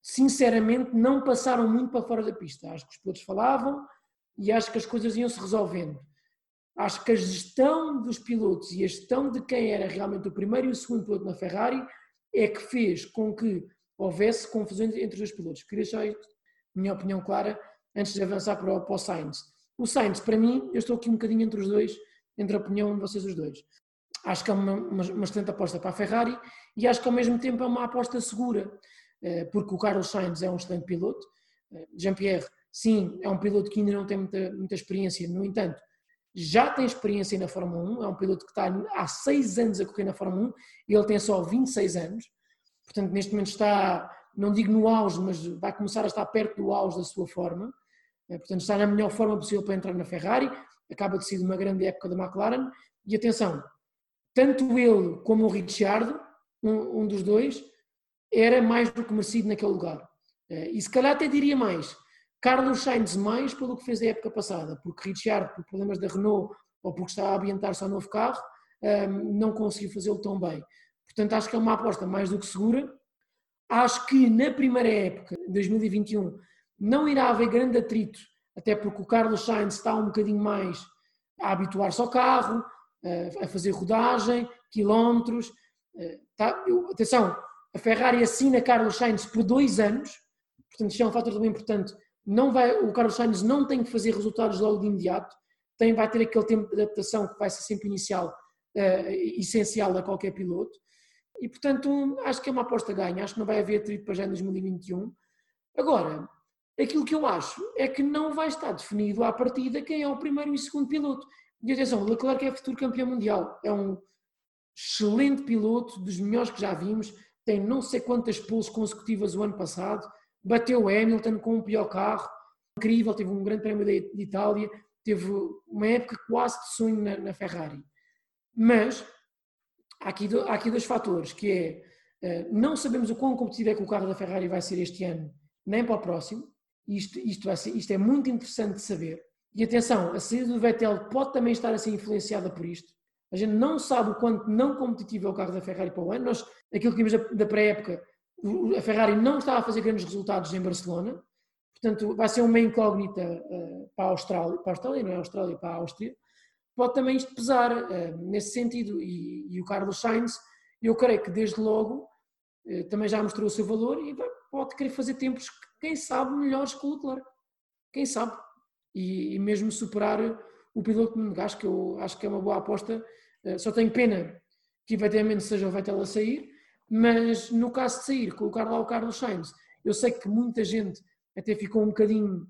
sinceramente, não passaram muito para fora da pista. Acho que os pilotos falavam e acho que as coisas iam se resolvendo. Acho que a gestão dos pilotos e a gestão de quem era realmente o primeiro e o segundo piloto na Ferrari é que fez com que houvesse confusões entre os pilotos. Queria deixar a minha opinião clara antes de avançar para o, para o Sainz. O Sainz, para mim, eu estou aqui um bocadinho entre os dois, entre a opinião de vocês os dois. Acho que é uma, uma, excelente aposta para a Ferrari e acho que ao mesmo tempo é uma aposta segura, eh, porque o Carlos Sainz é um excelente piloto. Eh, Jean-Pierre, sim, é um piloto que ainda não tem muita, muita experiência, no entanto, já tem experiência na Fórmula 1, é um piloto que está há seis anos a correr na Fórmula 1 e ele tem só 26 anos, portanto neste momento está, não digo no auge, mas vai começar a estar perto do auge da sua forma, eh, portanto está na melhor forma possível para entrar na Ferrari, acaba de ser uma grande época da McLaren, e atenção, tanto ele como o Ricciardo, um, um dos dois, era mais do que merecido naquele lugar. Eh, e se calhar até diria mais, Carlos Sainz mais pelo que fez a época passada, porque Richard, por problemas da Renault ou porque estava a ambientar-se ao novo carro, não conseguiu fazê-lo tão bem. Portanto, acho que é uma aposta mais do que segura. Acho que na primeira época, 2021, não irá haver grande atrito, até porque o Carlos Sainz está um bocadinho mais a habituar-se ao carro, a fazer rodagem, quilómetros. Tá, eu, atenção, a Ferrari assina Carlos Sainz por dois anos, portanto, isto é um fator também importante não vai, o Carlos Sainz não tem que fazer resultados logo de imediato, tem, vai ter aquele tempo de adaptação que vai ser sempre inicial, uh, essencial a qualquer piloto. E, portanto, acho que é uma aposta ganha. Acho que não vai haver atrito para já em 2021. Agora, aquilo que eu acho é que não vai estar definido à partida quem é o primeiro e o segundo piloto. E atenção, o Leclerc é futuro campeão mundial. É um excelente piloto, dos melhores que já vimos. Tem não sei quantas poles consecutivas o ano passado bateu o Hamilton com o pior carro, incrível, teve um grande prémio de Itália, teve uma época quase de sonho na, na Ferrari. Mas há aqui, há aqui dois fatores, que é, eh, não sabemos o quão competitivo é que o carro da Ferrari vai ser este ano, nem para o próximo, isto, isto, ser, isto é muito interessante de saber. E atenção, a saída do Vettel pode também estar a ser influenciada por isto. A gente não sabe o quanto não competitivo é o carro da Ferrari para o ano. Nós, aquilo que vimos da, pré-época, a Ferrari não está a fazer grandes resultados em Barcelona, portanto vai ser uma incógnita uh, para a Austrália, para a Austrália, não é a Austrália, para a Áustria, pode também isto pesar uh, nesse sentido, e, e, o Carlos Sainz, eu creio que desde logo uh, também já mostrou o seu valor e pode querer fazer tempos, quem sabe, melhores que o Leclerc, quem sabe, e, e mesmo superar o piloto Monegasco, que eu acho que é uma boa aposta, só tenho pena que eventualmente seja o Vettel a sair, mas no caso de sair, colocar lá o Carlos Sainz, eu sei que muita gente até ficou um bocadinho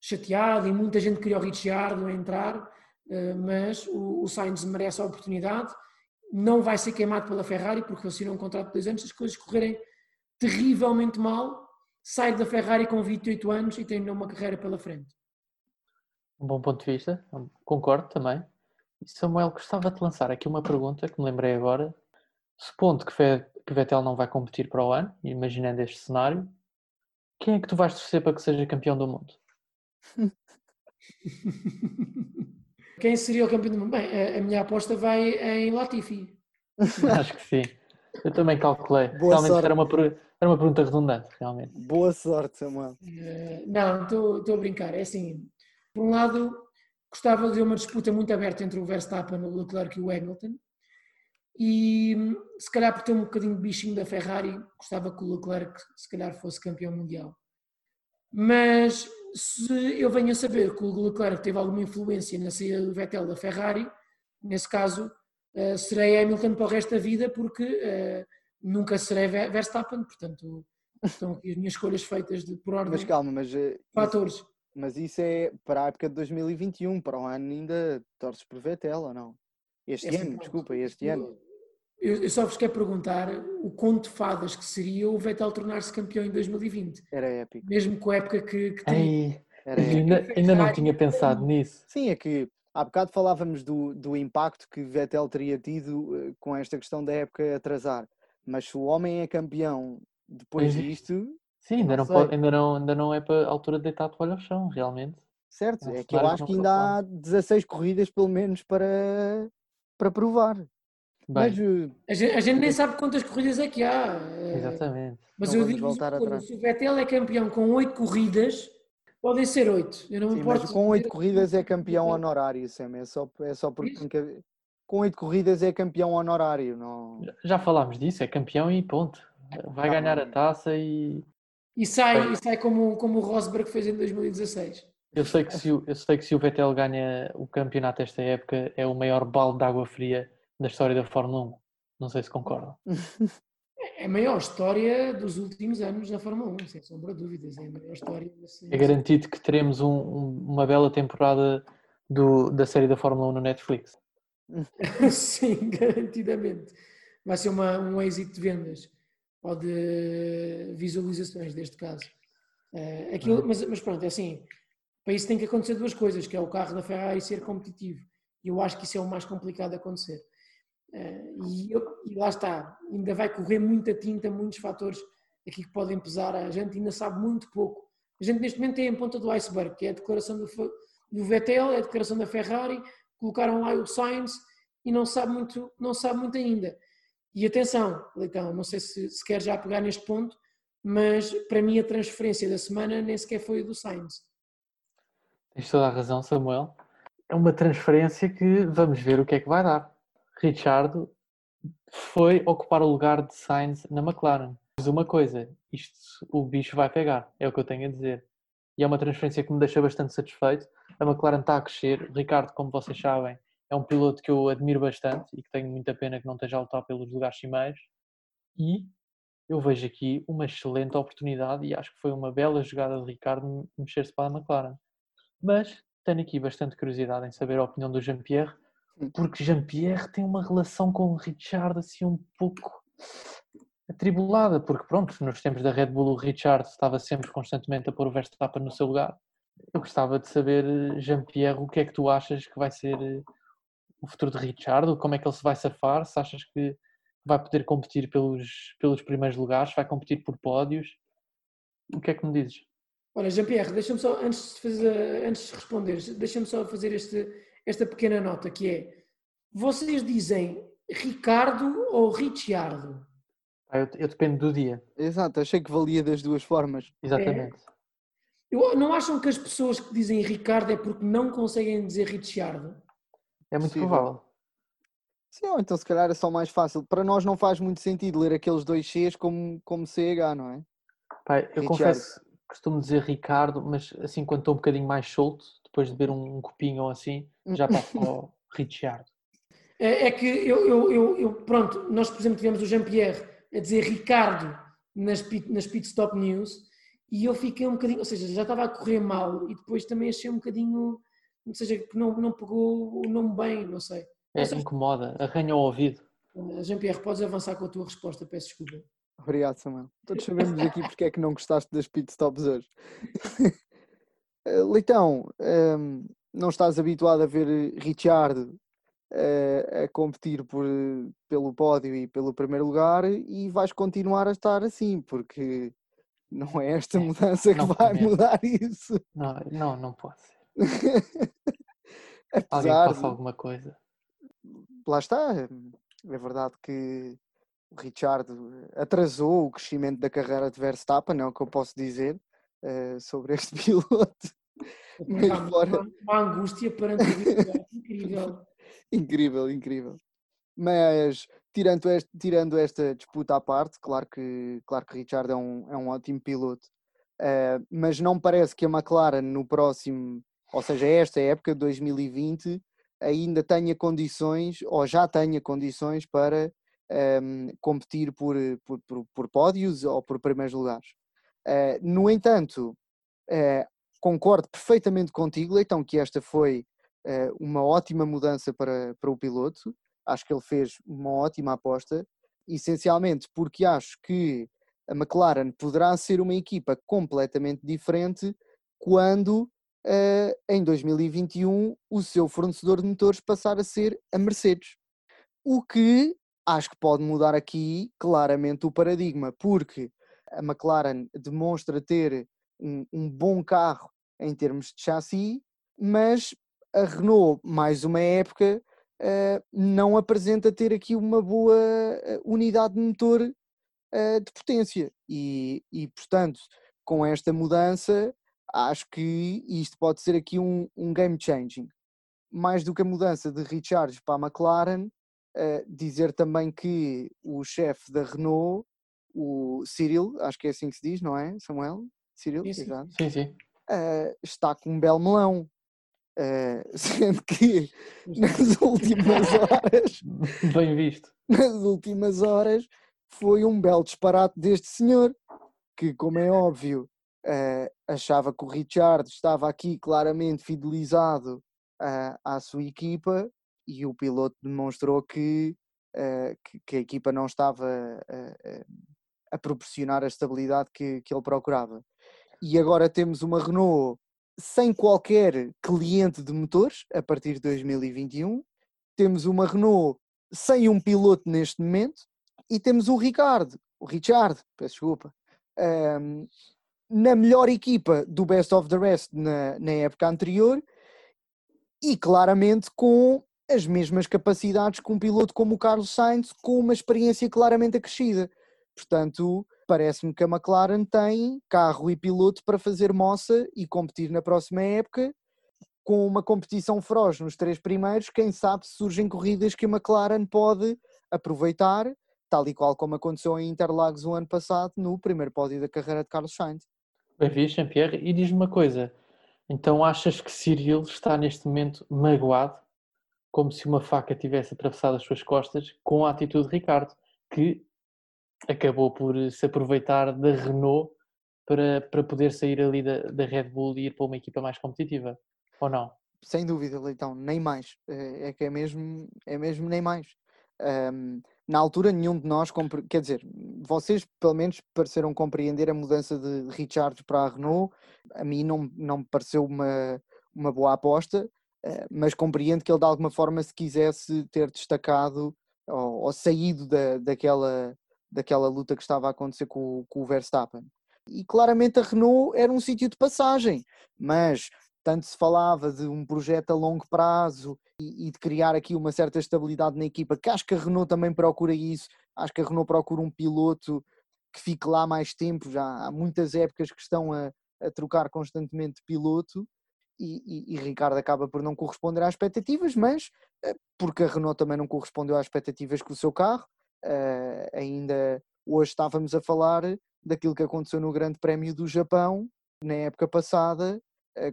chateado e muita gente queria o Ricciardo a entrar, eh, mas o, Sainz merece a oportunidade, não vai ser queimado pela Ferrari porque assinou um contrato de dois anos, se as coisas correrem terrivelmente mal, sai da Ferrari com 28 anos e tem uma carreira pela frente. Um bom ponto de vista, concordo também. Samuel, gostava de lançar aqui uma pergunta que me lembrei agora. Supondo que que Vettel não vai competir para o ano, imaginando este cenário, quem é que tu vais torcer para que seja campeão do mundo? Quem seria o campeão do mundo? Bem, a, minha aposta vai em Latifi. Acho que sim. Eu também calculei. Boa realmente sorte. Era, uma, era uma pergunta redundante, realmente. Boa sorte, Samuel. Uh, não, estou a brincar. É assim, por um lado, gostava de uma disputa muito aberta entre o Verstappen, o Leclerc e o Hamilton e se calhar por ter um bocadinho de bichinho da Ferrari, gostava que o Leclerc se calhar fosse campeão mundial. Mas se eu venho a saber que o Leclerc teve alguma influência na saída do Vettel da Ferrari, nesse caso uh, serei Hamilton para o resto da vida porque uh, nunca serei Verstappen, portanto estão aqui as minhas escolhas feitas de, por ordem mas calma, mas, uh, fatores. Mas isso é para a época de 2021, para o ano ainda torces por Vettel ou não? Este ano, pronto, desculpa, este ano. Eu, eu só vos quero perguntar o conto de fadas que seria o Vettel tornar-se campeão em 2020, Era épico. mesmo com a época que, que tem. Era épico. ainda, ainda não tinha pensado nisso. Sim, é que há bocado falávamos do, do impacto que Vettel teria tido eh, com esta questão da época atrasar. Mas se o homem é campeão depois Pois é. disto, Sim, ainda Não não, pode- ainda, não, ainda não é para a altura de deitar a toalha ao chão, realmente. certo? É É que eu acho que que ainda há 16 corridas pelo menos para, para provar. Bem, Mas eh, A gente, a gente nem sabe quantas corridas é que há. eh, exatamente. Mas Não eu digo voltar atrás. se o Vettel é campeão com 8 corridas, podem ser 8. Eu não me sim, importo. mas com 8 dizer- corridas é campeão honorário, Sam. É só, é só porque Isso. que- com 8 corridas é campeão honorário. Não... Já- Já falámos disso, é campeão e ponto. Vai Tá ganhar a taça e E sai, e sai como, como o Rosberg fez em 2016. eu sei que se o, eu sei que se o Vettel ganha o campeonato esta época é o maior balde de água fria da história da Fórmula 1. Não sei se concordam. É a maior história dos últimos anos da Fórmula 1, sem sombra de dúvidas. É a maior história. desse- É garantido que teremos um- uma bela temporada do- da série da Fórmula 1 no Netflix. Sim, garantidamente. Vai ser uma, um êxito de vendas ou de visualizações, neste caso. Eh, aquilo, mas, mas pronto, é assim. Para isso tem que acontecer duas coisas, que é o carro da Ferrari ser competitivo. E eu acho que isso é o mais complicado de acontecer. Eh, e, eu- e lá está, ainda vai correr muita tinta, muitos fatores aqui que podem pesar. A gente ainda sabe muito pouco. A gente neste momento tem a ponta do iceberg, que é a declaração do, do Vettel, é a declaração da Ferrari, colocaram lá o Sainz e não sabe muito, não sabe muito ainda. E atenção, Leitão, não sei se, se quer já pegar neste ponto, mas para mim a transferência da semana nem sequer foi a do Sainz. Tens toda a razão, Samuel. É uma transferência que vamos ver o que é que vai dar. Richardo foi ocupar o lugar de Sainz na McLaren. Mas uma coisa, isto o bicho vai pegar, é o que eu tenho a dizer. E é uma transferência que me deixa bastante satisfeito. A McLaren está a crescer. Ricardo, como vocês sabem, é um piloto que eu admiro bastante e que tenho muita pena que não esteja a lutar pelos lugares cimeiros. E eu vejo aqui uma excelente oportunidade e acho que foi uma bela jogada de Ricardo mexer-se para a McLaren. Mas tenho aqui bastante curiosidade em saber a opinião do Jean-Pierre, porque Jean-Pierre tem uma relação com o Richard assim um pouco atribulada, porque pronto, nos tempos da Red Bull o Richard estava sempre constantemente a pôr o Verstappen no seu lugar. Eu gostava de saber, eh, Jean-Pierre, o que é que tu achas que vai ser eh, o futuro de Richard, como é que ele se vai safar, se achas que vai poder competir pelos, pelos primeiros lugares, vai competir por pódios, o que é que me dizes? Olha, Jean-Pierre, deixa-me só, antes de, fazer, antes de responder, deixa-me só fazer este, esta pequena nota que é, vocês dizem Ricardo ou Ricciardo? Ah, eu, eu dependo do dia, Exato, achei que valia das duas formas. exatamente. Eu, não acham que as pessoas que dizem Ricardo é porque não conseguem dizer Ricciardo? É muito Possível. provável. Sim, ou então se calhar é só mais fácil. Para nós não faz muito sentido ler aqueles dois Cs como, como CH, não é? Pai, eu Richard. confesso, costumo dizer Ricardo, mas assim quando estou um bocadinho mais solto, depois de beber um, um copinho ou assim, já passo para o Richard. É, é que eu, eu, eu, eu- pronto, nós por exemplo tivemos o Jean-Pierre a dizer Ricardo nas, nas Pit Stop News e eu fiquei um bocadinho, ou seja, já estava a correr mal e depois também achei um bocadinho, ou seja, que não, não pegou o nome bem, não sei. É, Mas- incomoda, arranha o ouvido. Jean-Pierre, podes avançar com a tua resposta, peço desculpa. Obrigado, Samuel. Todos sabemos aqui porque é que não gostaste das pitstops hoje. Eh, Leitão, ehm, não estás habituado a ver Richard eh, a competir por, pelo pódio e pelo primeiro lugar e vais continuar a estar assim, porque não é esta É, mudança que não vai prometo. mudar isso. Não, não, não pode ser. Alguém Apesar faça de, alguma coisa. lá está, é verdade que o Richard atrasou o crescimento da carreira de Verstappen, é o que eu posso dizer eh, sobre este piloto. Mas Pá, fora- uma, uma angústia perante a vida, incrível. incrível, incrível. Mas tirando, este, tirando esta disputa à parte, claro que, claro que Richard é um, é um ótimo piloto, eh, mas não parece que a McLaren no próximo, ou seja, esta época, 2020, ainda tenha condições, ou já tenha condições para ehm, competir por, por, por, por pódios ou por primeiros lugares. Eh, no entanto, eh, concordo perfeitamente contigo, Leitão, que esta foi uh, uma ótima mudança para, para o piloto. Acho que ele fez uma ótima aposta, essencialmente porque acho que a McLaren poderá ser uma equipa completamente diferente quando uh, em 2021 o seu fornecedor de motores passar a ser a Mercedes. O que acho que pode mudar aqui claramente o paradigma, porque a McLaren demonstra ter um, um bom carro em termos de chassi, mas a Renault, mais uma época, uh, não apresenta ter aqui uma boa eh, unidade de motor de potência. E, e, portanto, com esta mudança, acho que isto pode ser aqui um, um game changing. Mais do que a mudança de Richard para a McLaren, uh, dizer também que o chefe da Renault, o Cyril, acho que é assim que se diz, não é, Samuel? Cyril, exato. Sim, sim. Uh, está com um belo melão. Uh, sendo que nas últimas horas. Bem visto. Nas últimas horas foi um belo disparate deste senhor, que, como é óbvio, uh, achava que o Richard estava aqui claramente fidelizado uh, à sua equipa e o piloto demonstrou que, uh, que, que, a equipa não estava a proporcionar a estabilidade que, que ele procurava. E agora temos uma Renault sem qualquer cliente de motores a partir de 2021. Temos uma Renault sem um piloto neste momento e temos o Ricardo, o Richard, peço desculpa, um, na melhor equipa do Best of the Rest na, na época anterior e claramente com as mesmas capacidades que um piloto como o Carlos Sainz, com uma experiência claramente acrescida. Portanto, parece-me que a McLaren tem carro e piloto para fazer moça e competir na próxima época, com uma competição feroz nos três primeiros. Quem sabe surgem corridas que a McLaren pode aproveitar, tal e qual como aconteceu em Interlagos o ano passado, no primeiro pódio da carreira de Carlos Sainz. Bem visto, Jean-Pierre. E diz-me uma coisa: então achas que Cyril está neste momento magoado, como se uma faca tivesse atravessado as suas costas, com a atitude de Ricardo, que acabou por se aproveitar da Renault para, para poder sair ali da, da Red Bull e ir para uma equipa mais competitiva, ou não? Sem dúvida, Leitão, nem mais. É, é que é mesmo, é mesmo nem mais. Um, na altura, nenhum de nós, quer dizer, vocês pelo menos pareceram compreender a mudança de Richard para a Renault. A mim não, não me pareceu uma, uma boa aposta, eh, mas compreendo que ele de alguma forma se quisesse ter destacado ou, ou saído da, daquela, daquela luta que estava a acontecer com, com o Verstappen. E claramente a Renault era um sítio de passagem, mas tanto se falava de um projeto a longo prazo e, e, de criar aqui uma certa estabilidade na equipa, que acho que a Renault também procura isso, acho que a Renault procura um piloto que fique lá mais tempo, já há muitas épocas que estão a, a trocar constantemente de piloto e, e, e, Ricardo acaba por não corresponder às expectativas, mas eh, porque a Renault também não correspondeu às expectativas com o seu carro, uh, ainda hoje estávamos a falar daquilo que aconteceu no Grande Prémio do Japão na época passada,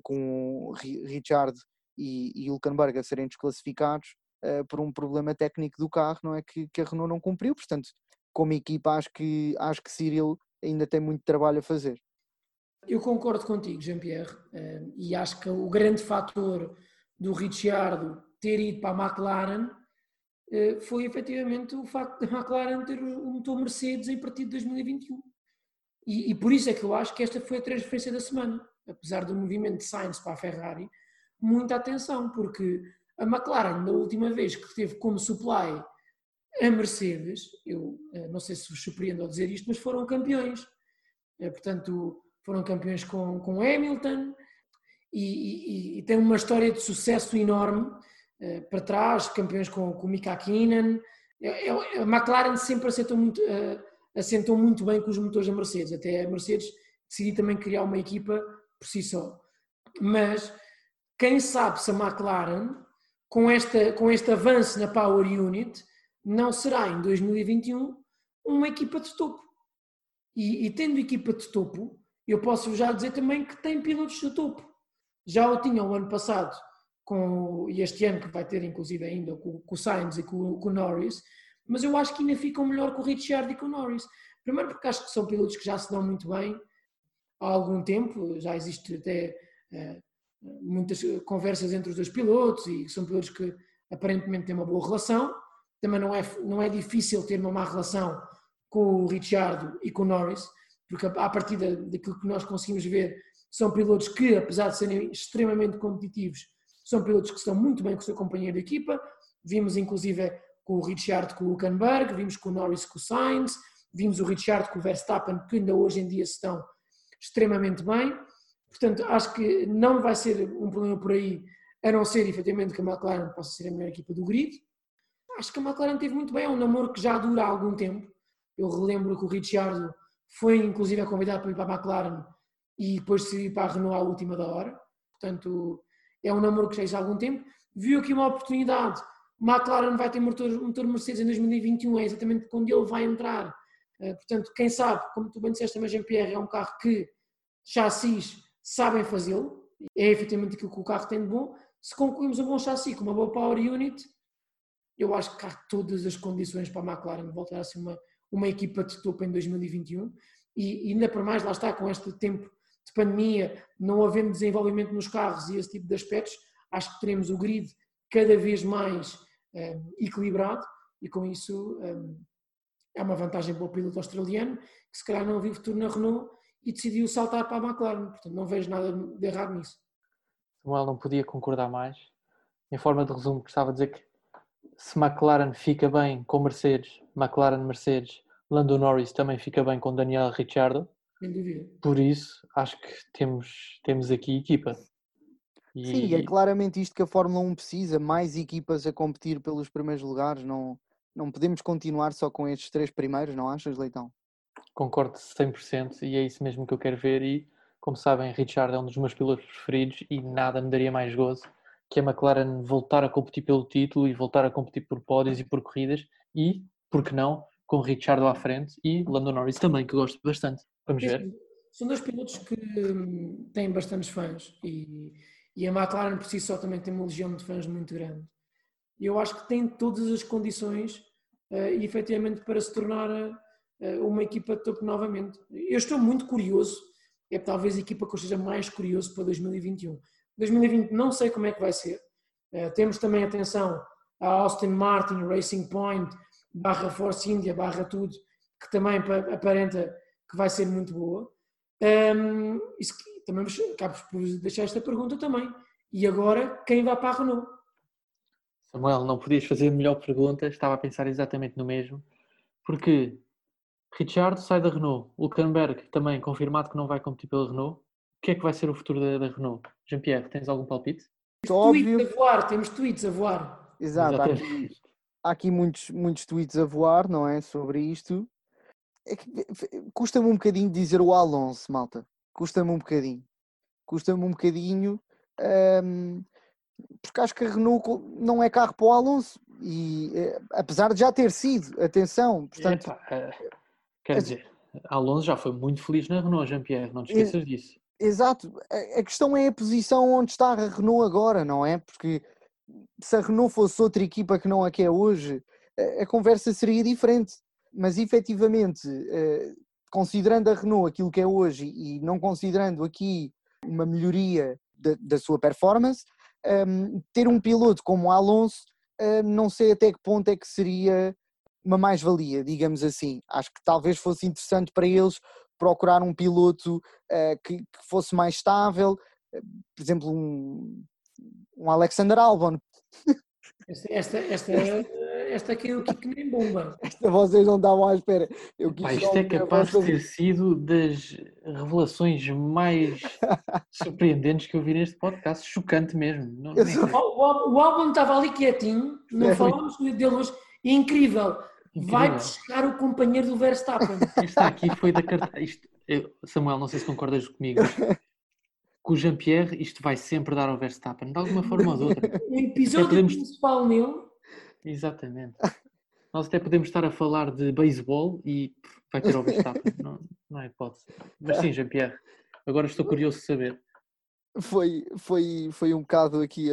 com Richard e, e Hülkenberg a serem desclassificados uh, por um problema técnico do carro, não é que, que, a Renault não cumpriu. Portanto, como equipa, acho que acho que Cyril ainda tem muito trabalho a fazer. Eu concordo contigo, Jean-Pierre, e acho que o grande fator do Ricciardo ter ido para a McLaren eh, foi efetivamente o facto da McLaren ter o motor Mercedes em partir de 2021. E, e, por isso é que eu acho que esta foi a transferência da semana. Apesar do movimento de Sainz para a Ferrari, muita atenção, porque a McLaren, da última vez que teve como supply a Mercedes, eu eh, não sei se vos surpreendo ao dizer isto, mas foram campeões. Eh, portanto, foram campeões com, com Hamilton e, e, e tem uma história de sucesso enorme eh, para trás, campeões com, com Mika Hakkinen. É, é, a McLaren sempre assentou muito, assentou muito bem com os motores da Mercedes, até a Mercedes decidiu também criar uma equipa por si só. Mas quem sabe se a McLaren, com, esta, com este avanço na Power Unit, não será em 2021 uma equipa de topo. E, e tendo equipa de topo, eu posso já dizer também que tem pilotos de topo. Já o tinham o ano passado com, e este ano que vai ter inclusive ainda com, com o Sainz e com, com, o Norris, mas eu acho que ainda ficam melhor com o Ricciardo e com o Norris. Primeiro porque acho que são pilotos que já se dão muito bem há algum tempo, já existe até muitas conversas entre os dois pilotos e são pilotos que aparentemente têm uma boa relação. Também não é, não é difícil ter uma má relação com o Ricciardo e com o Norris, porque a partir daquilo que nós conseguimos ver, são pilotos que, apesar de serem extremamente competitivos, são pilotos que estão muito bem com o seu companheiro de equipa. Vimos inclusive com o Ricciardo com o Hülkenberg, vimos com o Norris com o Sainz, vimos o Ricciardo com o Verstappen, que ainda hoje em dia estão extremamente bem. Portanto, acho que não vai ser um problema por aí, a não ser efetivamente que a McLaren possa ser a melhor equipa do grid. Acho que a McLaren teve muito bem, é um namoro que já dura há algum tempo. Eu relembro que o Ricciardo foi inclusive convidado para ir para a McLaren e depois de ir para a Renault à última da hora. Portanto, é um namoro que já existe há algum tempo. Viu aqui uma oportunidade. McLaren vai ter motor, motor Mercedes em 2021, é exatamente quando ele vai entrar. Eh, portanto, quem sabe, como tu bem disseste também, GPR é um carro que chassis sabem fazê-lo, é efetivamente aquilo que o carro tem de bom. Se concluímos um bom chassi com uma boa power unit, eu acho que há todas as condições para a McLaren voltar a ser uma, uma equipa de topo em 2021 e, e ainda para mais, lá está, com este tempo de pandemia, não havendo desenvolvimento nos carros e esse tipo de aspectos, acho que teremos o grid cada vez mais um, equilibrado e com isso um, é uma vantagem para o piloto australiano que se calhar não viu futuro na Renault e decidiu saltar para a McLaren, portanto não vejo nada de errado nisso. Samuel não podia concordar mais. Em forma de resumo, gostava de dizer que se McLaren fica bem com Mercedes, McLaren Mercedes, Lando Norris também fica bem com Daniel Ricciardo. Sem dúvida. Por isso, acho que temos, temos aqui equipa. E... Sim, é claramente isto que a Fórmula 1 precisa, mais equipas a competir pelos primeiros lugares, não, não podemos continuar só com estes três primeiros, não achas, Leitão? Concordo 100% e é isso mesmo que eu quero ver e, como sabem, Richard é um dos meus pilotos preferidos e nada me daria mais gozo que a McLaren voltar a competir pelo título e voltar a competir por pódios e por corridas e, por que não, com Richard à frente e Lando Norris também, que gosto bastante. Vamos ver. São dois pilotos que hum, têm bastantes fãs e e a McLaren por si só também tem uma legião de fãs muito grande. Eu acho que tem todas as condições, uh, efetivamente, para se tornar uh, uma equipa de topo novamente. Eu estou muito curioso, é talvez a equipa que eu esteja mais curioso para 2021. 2020 não sei como é que vai ser. Uh, temos também atenção a Austin Martin, Racing Point, barra Force India, barra tudo, que também aparenta que vai ser muito boa. Um, isso, também acabo por deixar esta pergunta também. E agora, quem vai para a Renault? Samuel, não podias fazer melhor pergunta, estava a pensar exatamente no mesmo, porque Richard sai da Renault, Hulkenberg também confirmado que não vai competir pela Renault. O que é que vai ser o futuro da, da Renault? Jean-Pierre, tens algum palpite? Temos tweets a voar, temos tweets a voar. Exato, há aqui, há aqui, muitos, muitos tweets a voar, não é? Sobre isto. É custa-me um bocadinho dizer o Alonso, malta custa-me um bocadinho. Custa-me um bocadinho, um, porque acho que a Renault não é carro para o Alonso, e eh, apesar de já ter sido, atenção, portanto... Epa, uh, quer dizer, Alonso já foi muito feliz na Renault, Jean-Pierre, não te esqueças é, disso. Exato, a, a questão é a posição onde está a Renault agora, não é? Porque se a Renault fosse outra equipa que não a que é hoje, a, a conversa seria diferente. Mas efetivamente, uh, considerando a Renault aquilo que é hoje e não considerando aqui uma melhoria da, da sua performance, um, ter um piloto como Alonso, um, não sei até que ponto é que seria uma mais-valia, digamos assim. Acho que talvez fosse interessante para eles procurar um piloto uh, que, que, fosse mais estável, por exemplo, um, um Alexander Albon. Esta, esta, esta caiu aqui que nem bomba. Esta vocês não estavam à espera. Eu Pá, isto é capaz de ter sido das revelações mais surpreendentes que eu vi neste podcast. Chocante mesmo. Não, sou... o, o, álbum estava ali quietinho, não é, falamos dele hoje. Incrível. Vai buscar o companheiro do Verstappen. Isto aqui foi da carta. Isto, eu, Samuel, não sei se concordas comigo. Com o Jean-Pierre, isto vai sempre dar ao Verstappen, de alguma forma ou de outra. O episódio podemos... principal nele Exatamente. Nós até podemos estar a falar de beisebol e vai ter o Verstappen. não, não é hipótese. Mas sim, Jean-Pierre, agora estou curioso de saber. Foi, foi, foi um bocado aqui,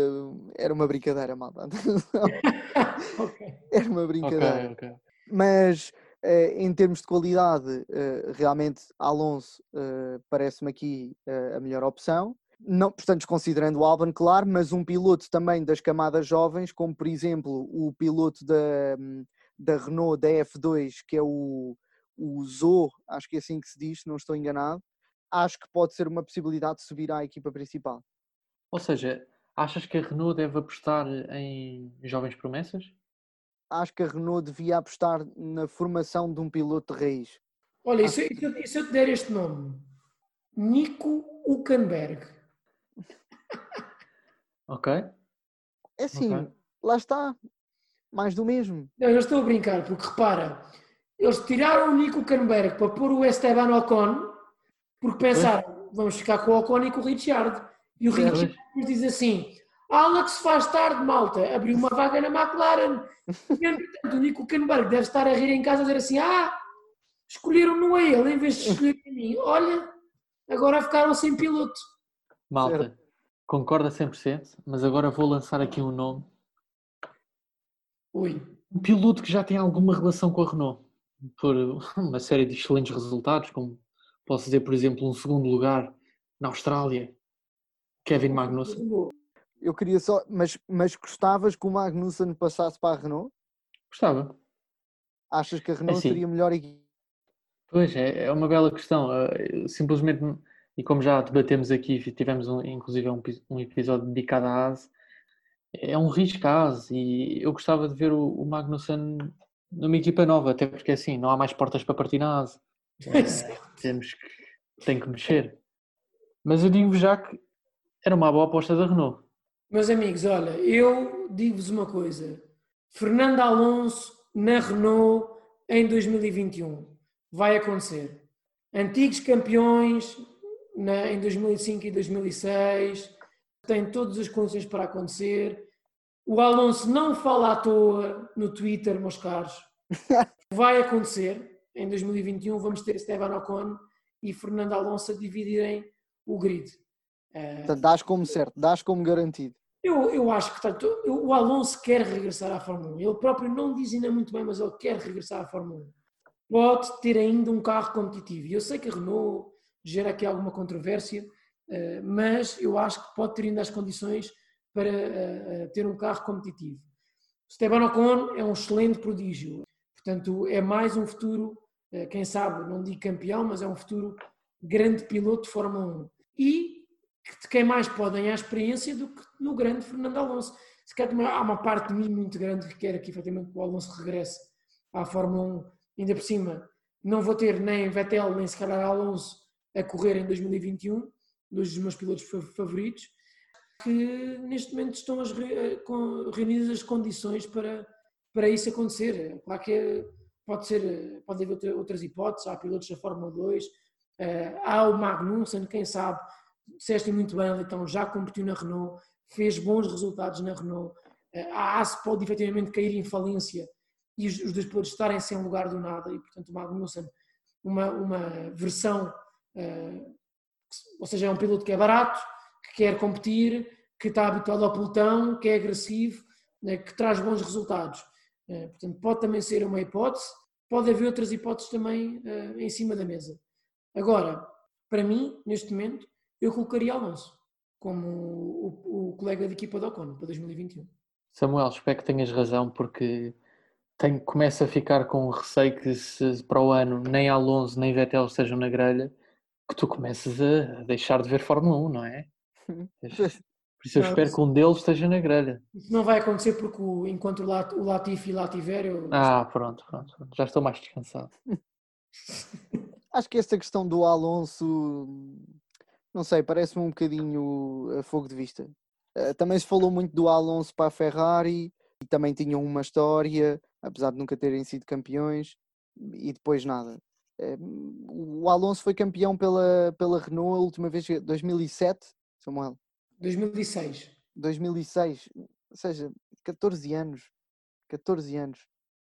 era uma brincadeira, malta. okay. Era uma brincadeira. Okay, okay. Mas eh, em termos de qualidade, eh, realmente Alonso eh, parece-me aqui a melhor opção. Não, portanto, considerando o Albon, claro, mas um piloto também das camadas jovens, como por exemplo o piloto da, da Renault da F2, que é o, o Zo, acho que é assim que se diz, não estou enganado, acho que pode ser uma possibilidade de subir à equipa principal. Ou seja, achas que a Renault deve apostar em jovens promessas? Acho que a Renault devia apostar na formação de um piloto de raiz. Olha, e se, e se eu te der este nome? Nico Huckenberg. Ok. É assim, Ok. lá está, mais do mesmo. Não, eu estou a brincar, porque repara, eles tiraram o Nico Huckenberg para pôr o Esteban Ocon, porque pensaram, vamos ficar com o Ocon e com o Richard. E o Certo. Richard nos diz assim: Alex faz tarde, malta, abriu uma vaga na McLaren. E, entretanto, o Nico Huckenberg deve estar a rir em casa a dizer assim: ah, escolheram-no a ele em vez de escolher a mim. Olha, agora ficaram sem piloto. Malta, concorda 100%, mas agora vou lançar aqui um nome. Ui, Um piloto que já tem alguma relação com a Renault, por uma série de excelentes resultados, como posso dizer, por exemplo, um segundo lugar na Austrália, Kevin Magnussen. Eu queria só, mas, mas gostavas que o Magnussen passasse para a Renault? Gostava. Achas que a Renault assim, seria melhor equipa? Pois, é, é uma bela questão. eh, Simplesmente, e como já debatemos aqui, tivemos um, inclusive um, um episódio dedicado à ASE, é um risco a ASE e eu gostava de ver o, o Magnussen numa equipa nova, até porque assim, não há mais portas para partir na ASE. É. Temos que, tem que mexer. Mas eu digo-vos já que era uma boa aposta da Renault. Meus amigos, olha, eu digo-vos uma coisa. Fernando Alonso na Renault em 2021 vai acontecer. Antigos campeões na- em 2005 e 2006 têm todas as condições para acontecer. O Alonso não fala à toa no Twitter, meus caros. Vai acontecer em 2021. Vamos ter Esteban Ocon e Fernando Alonso a dividirem o grid. Portanto, dás como certo, dás como garantido. Eu, eu acho que o Alonso quer regressar à Fórmula 1. Ele próprio não diz ainda muito bem, mas ele quer regressar à Fórmula 1. Pode ter ainda um carro competitivo. E Eu sei que a Renault gera aqui alguma controvérsia, eh, mas eu acho que pode ter ainda as condições para eh, eh, ter um carro competitivo. Esteban Ocon é um excelente prodígio. Portanto, é mais um futuro, quem sabe, não digo campeão, mas é um futuro grande piloto de Fórmula 1. E que de quem mais pode ganhar experiência do que no grande Fernando Alonso. Se calhar há uma parte de mim muito grande que quer aqui efetivamente que o Alonso regresse à Fórmula 1, ainda por cima. Não vou ter nem Vettel nem se calhar Alonso a correr em 2021, dois dos meus pilotos fa- favoritos, que neste momento estão as eh, reunidas as condições para, para isso acontecer. Claro que pode ser, pode haver outra- outras hipóteses, há pilotos da Fórmula 2, eh, há o Magnussen, quem sabe, disseste muito bem, então já competiu na Renault, fez bons resultados na Renault. Eh, A AS pode efetivamente cair em falência e os, dois pilotos estarem sem lugar do nada, e portanto o Magnussen, uma, uma versão, eh, ou seja, é um piloto que é barato, que quer competir, que está habituado ao pelotão, que é agressivo, né, que traz bons resultados. Eh, Portanto, pode também ser uma hipótese, pode haver outras hipóteses também eh, em cima da mesa. Agora, para mim, neste momento, eu colocaria Alonso como o, o colega de equipa do Ocon para 2021. Samuel, espero que tenhas razão, porque tenho, começo a ficar com receio que se para o ano nem Alonso nem Vettel estejam na grelha, que tu comeces a deixar de ver Fórmula 1, não é? Por isso eu espero que um deles esteja na grelha. Isso não vai acontecer porque o- enquanto o Lat- o Latifi lá tiver, eu... Ah, pronto, pronto, pronto, já estou mais descansado. Acho que esta questão do Alonso, não sei, parece-me um bocadinho a fogo de vista. Eh, Também se falou muito do Alonso para a Ferrari e também tinham uma história, apesar de nunca terem sido campeões, e depois nada. Eh, O Alonso foi campeão pela, pela Renault a última vez, 2007, Samuel, 2006. 2006, ou seja, 14 anos. 14 anos.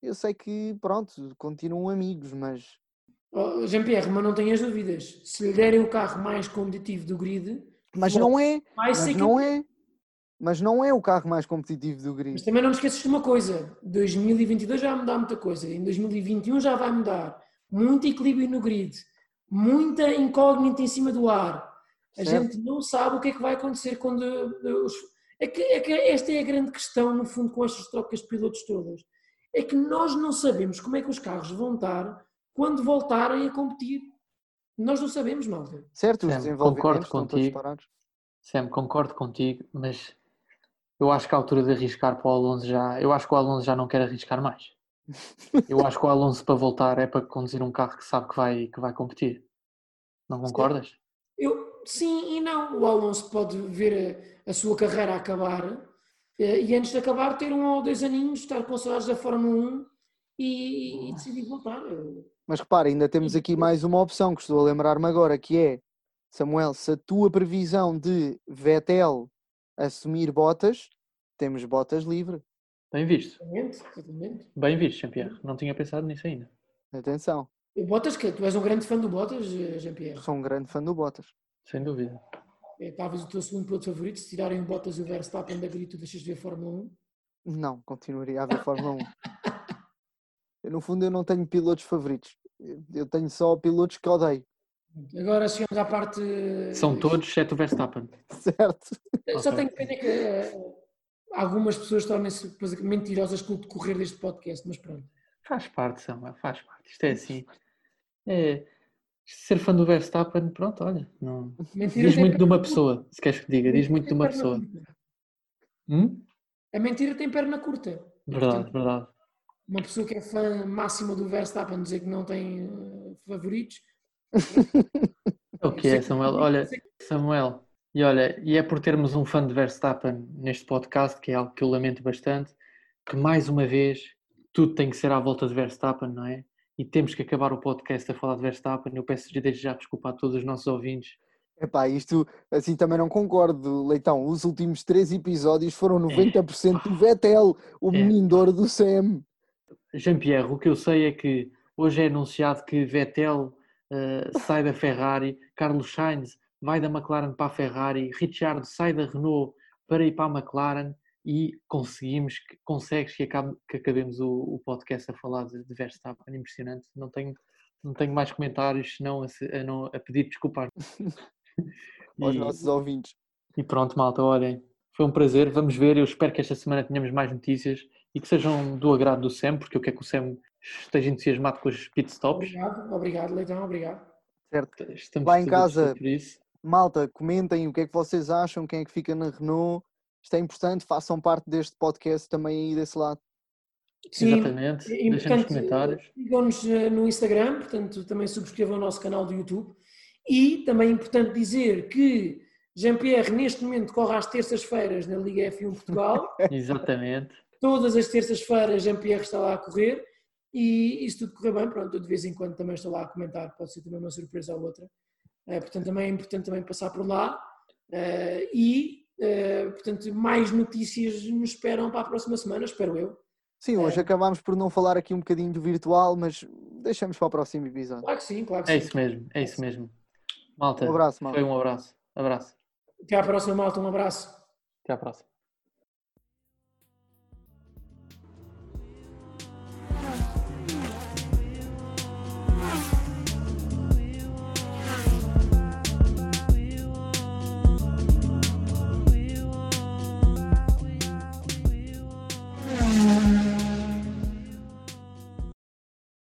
Eu sei que, pronto, continuam amigos, mas Oh, Jean-Pierre, mas não tenhas dúvidas. Se lhe derem o carro mais competitivo do grid, Mas Bom, não é, mas não campeão. é, mas não é o carro mais competitivo do grid. Mas também não te esqueças de uma coisa: 2022 já vai mudar muita coisa, em 2021 já vai mudar. Muito equilíbrio no grid, muita incógnita em cima do ar. A Certo. gente não sabe o que é que vai acontecer quando uh, os. É que, é que esta é a grande questão, no fundo, com estas trocas de pilotos todas. É que nós não sabemos como é que os carros vão estar quando voltarem a competir. Nós não sabemos, malta. Certo, os Sam, desenvolvimentos concordo contigo. Sam, concordo contigo, mas eu acho que a altura de arriscar para o Alonso já. Eu acho que o Alonso já não quer arriscar mais. Eu acho que o Alonso para voltar é para conduzir um carro que sabe que vai, que vai competir. Não concordas? Eu, sim e não. O Alonso pode ver a, a sua carreira acabar eh, e antes de acabar ter um ou dois aninhos, estar com saudades da Fórmula 1 e, e decidir voltar. Mas repara, ainda temos aqui mais uma opção que estou a lembrar-me agora, que é, Samuel, se a tua previsão de Vettel assumir botas, temos botas livre. Bem visto. Exatamente, exatamente. Bem visto, Jean-Pierre. Não tinha pensado nisso ainda. Atenção, O Bottas, que tu és um grande fã do Bottas, Jean-Pierre. sou um grande fã do Bottas. Sem dúvida. É talvez o teu segundo piloto favorito. Se tirarem o Bottas e o Verstappen da grito, deixas de ver a Fórmula 1. Não, continuaria a ver Fórmula 1. Eu, no fundo, eu não tenho pilotos favoritos. Eu- tenho só pilotos que odeio, Agora chegamos à parte. São todos, exceto o Verstappen. certo? Só Ok. tenho pena que eh, algumas pessoas tornem-se mentirosas com o decorrer deste podcast, mas pronto. Faz parte, Samuel, faz parte. Isto é assim. É, ser fã do Verstappen, pronto, olha. Não... Mentira Diz muito de uma pessoa, se queres que diga. Diz muito de uma pessoa. Hum? A mentira tem perna curta. Verdade, portanto, verdade. Uma pessoa que é fã máxima do Verstappen dizer que não tem eh, favoritos. É o que é, Samuel. Olha, Samuel, e olha, e é por termos um fã de Verstappen neste podcast, que é algo que eu lamento bastante, que mais uma vez tudo tem que ser à volta de Verstappen, não é? E temos que acabar o podcast a falar de Verstappen. Eu peço desde já desculpa a todos os nossos ouvintes. Epá, isto assim também não concordo, Leitão. Os últimos três episódios foram 90% do Vettel, o É. menino do Sam. Jean-Pierre, o que eu sei é que hoje é anunciado que Vettel eh, sai da Ferrari, Carlos Sainz vai da McLaren para a Ferrari, Ricciardo sai da Renault para ir para a McLaren e conseguimos, consegues que, acabe- que acabemos o, o podcast a falar de, de Verstappen, impressionante. Não tenho, não tenho mais comentários senão a, a não, a pedir desculpas. Aos E- nossos ouvintes. e pronto, malta, olhem, foi um prazer. Vamos ver. Eu espero que esta semana tenhamos mais notícias e que sejam do agrado do Sam, porque eu quero que o Sam esteja entusiasmado com os pitstops. Obrigado, obrigado, Leitão, obrigado. Certo. Estamos Lá em casa, por isso. Malta, comentem o que é que vocês acham, quem é que fica na Renault. Isto é importante, façam parte deste podcast também aí desse lado. Sim, Exatamente. é Deixem nos comentários. Sigam-nos eh, no Instagram, portanto, também subscrevam o nosso canal do YouTube. E também é importante dizer que Jean-Pierre, neste momento, corre às terças-feiras na Liga F1 Portugal. Exatamente. Todas as terças-feiras, Jean-Pierre está lá a correr. E, e se tudo correr bem, pronto, eu de vez em quando também estou lá a comentar, pode ser também uma surpresa ou outra. Eh, portanto, também é importante também passar por lá. Eh, e, eh, portanto, mais notícias nos esperam para a próxima semana, espero eu. Sim, hoje É. acabámos por não falar aqui um bocadinho do virtual, mas deixamos para o próximo episódio. Claro que sim, claro que É sim. isso mesmo. É isso mesmo. Malta, Um abraço, malta. foi um abraço. Abraço. Até à próxima, malta. Um abraço. Até à próxima.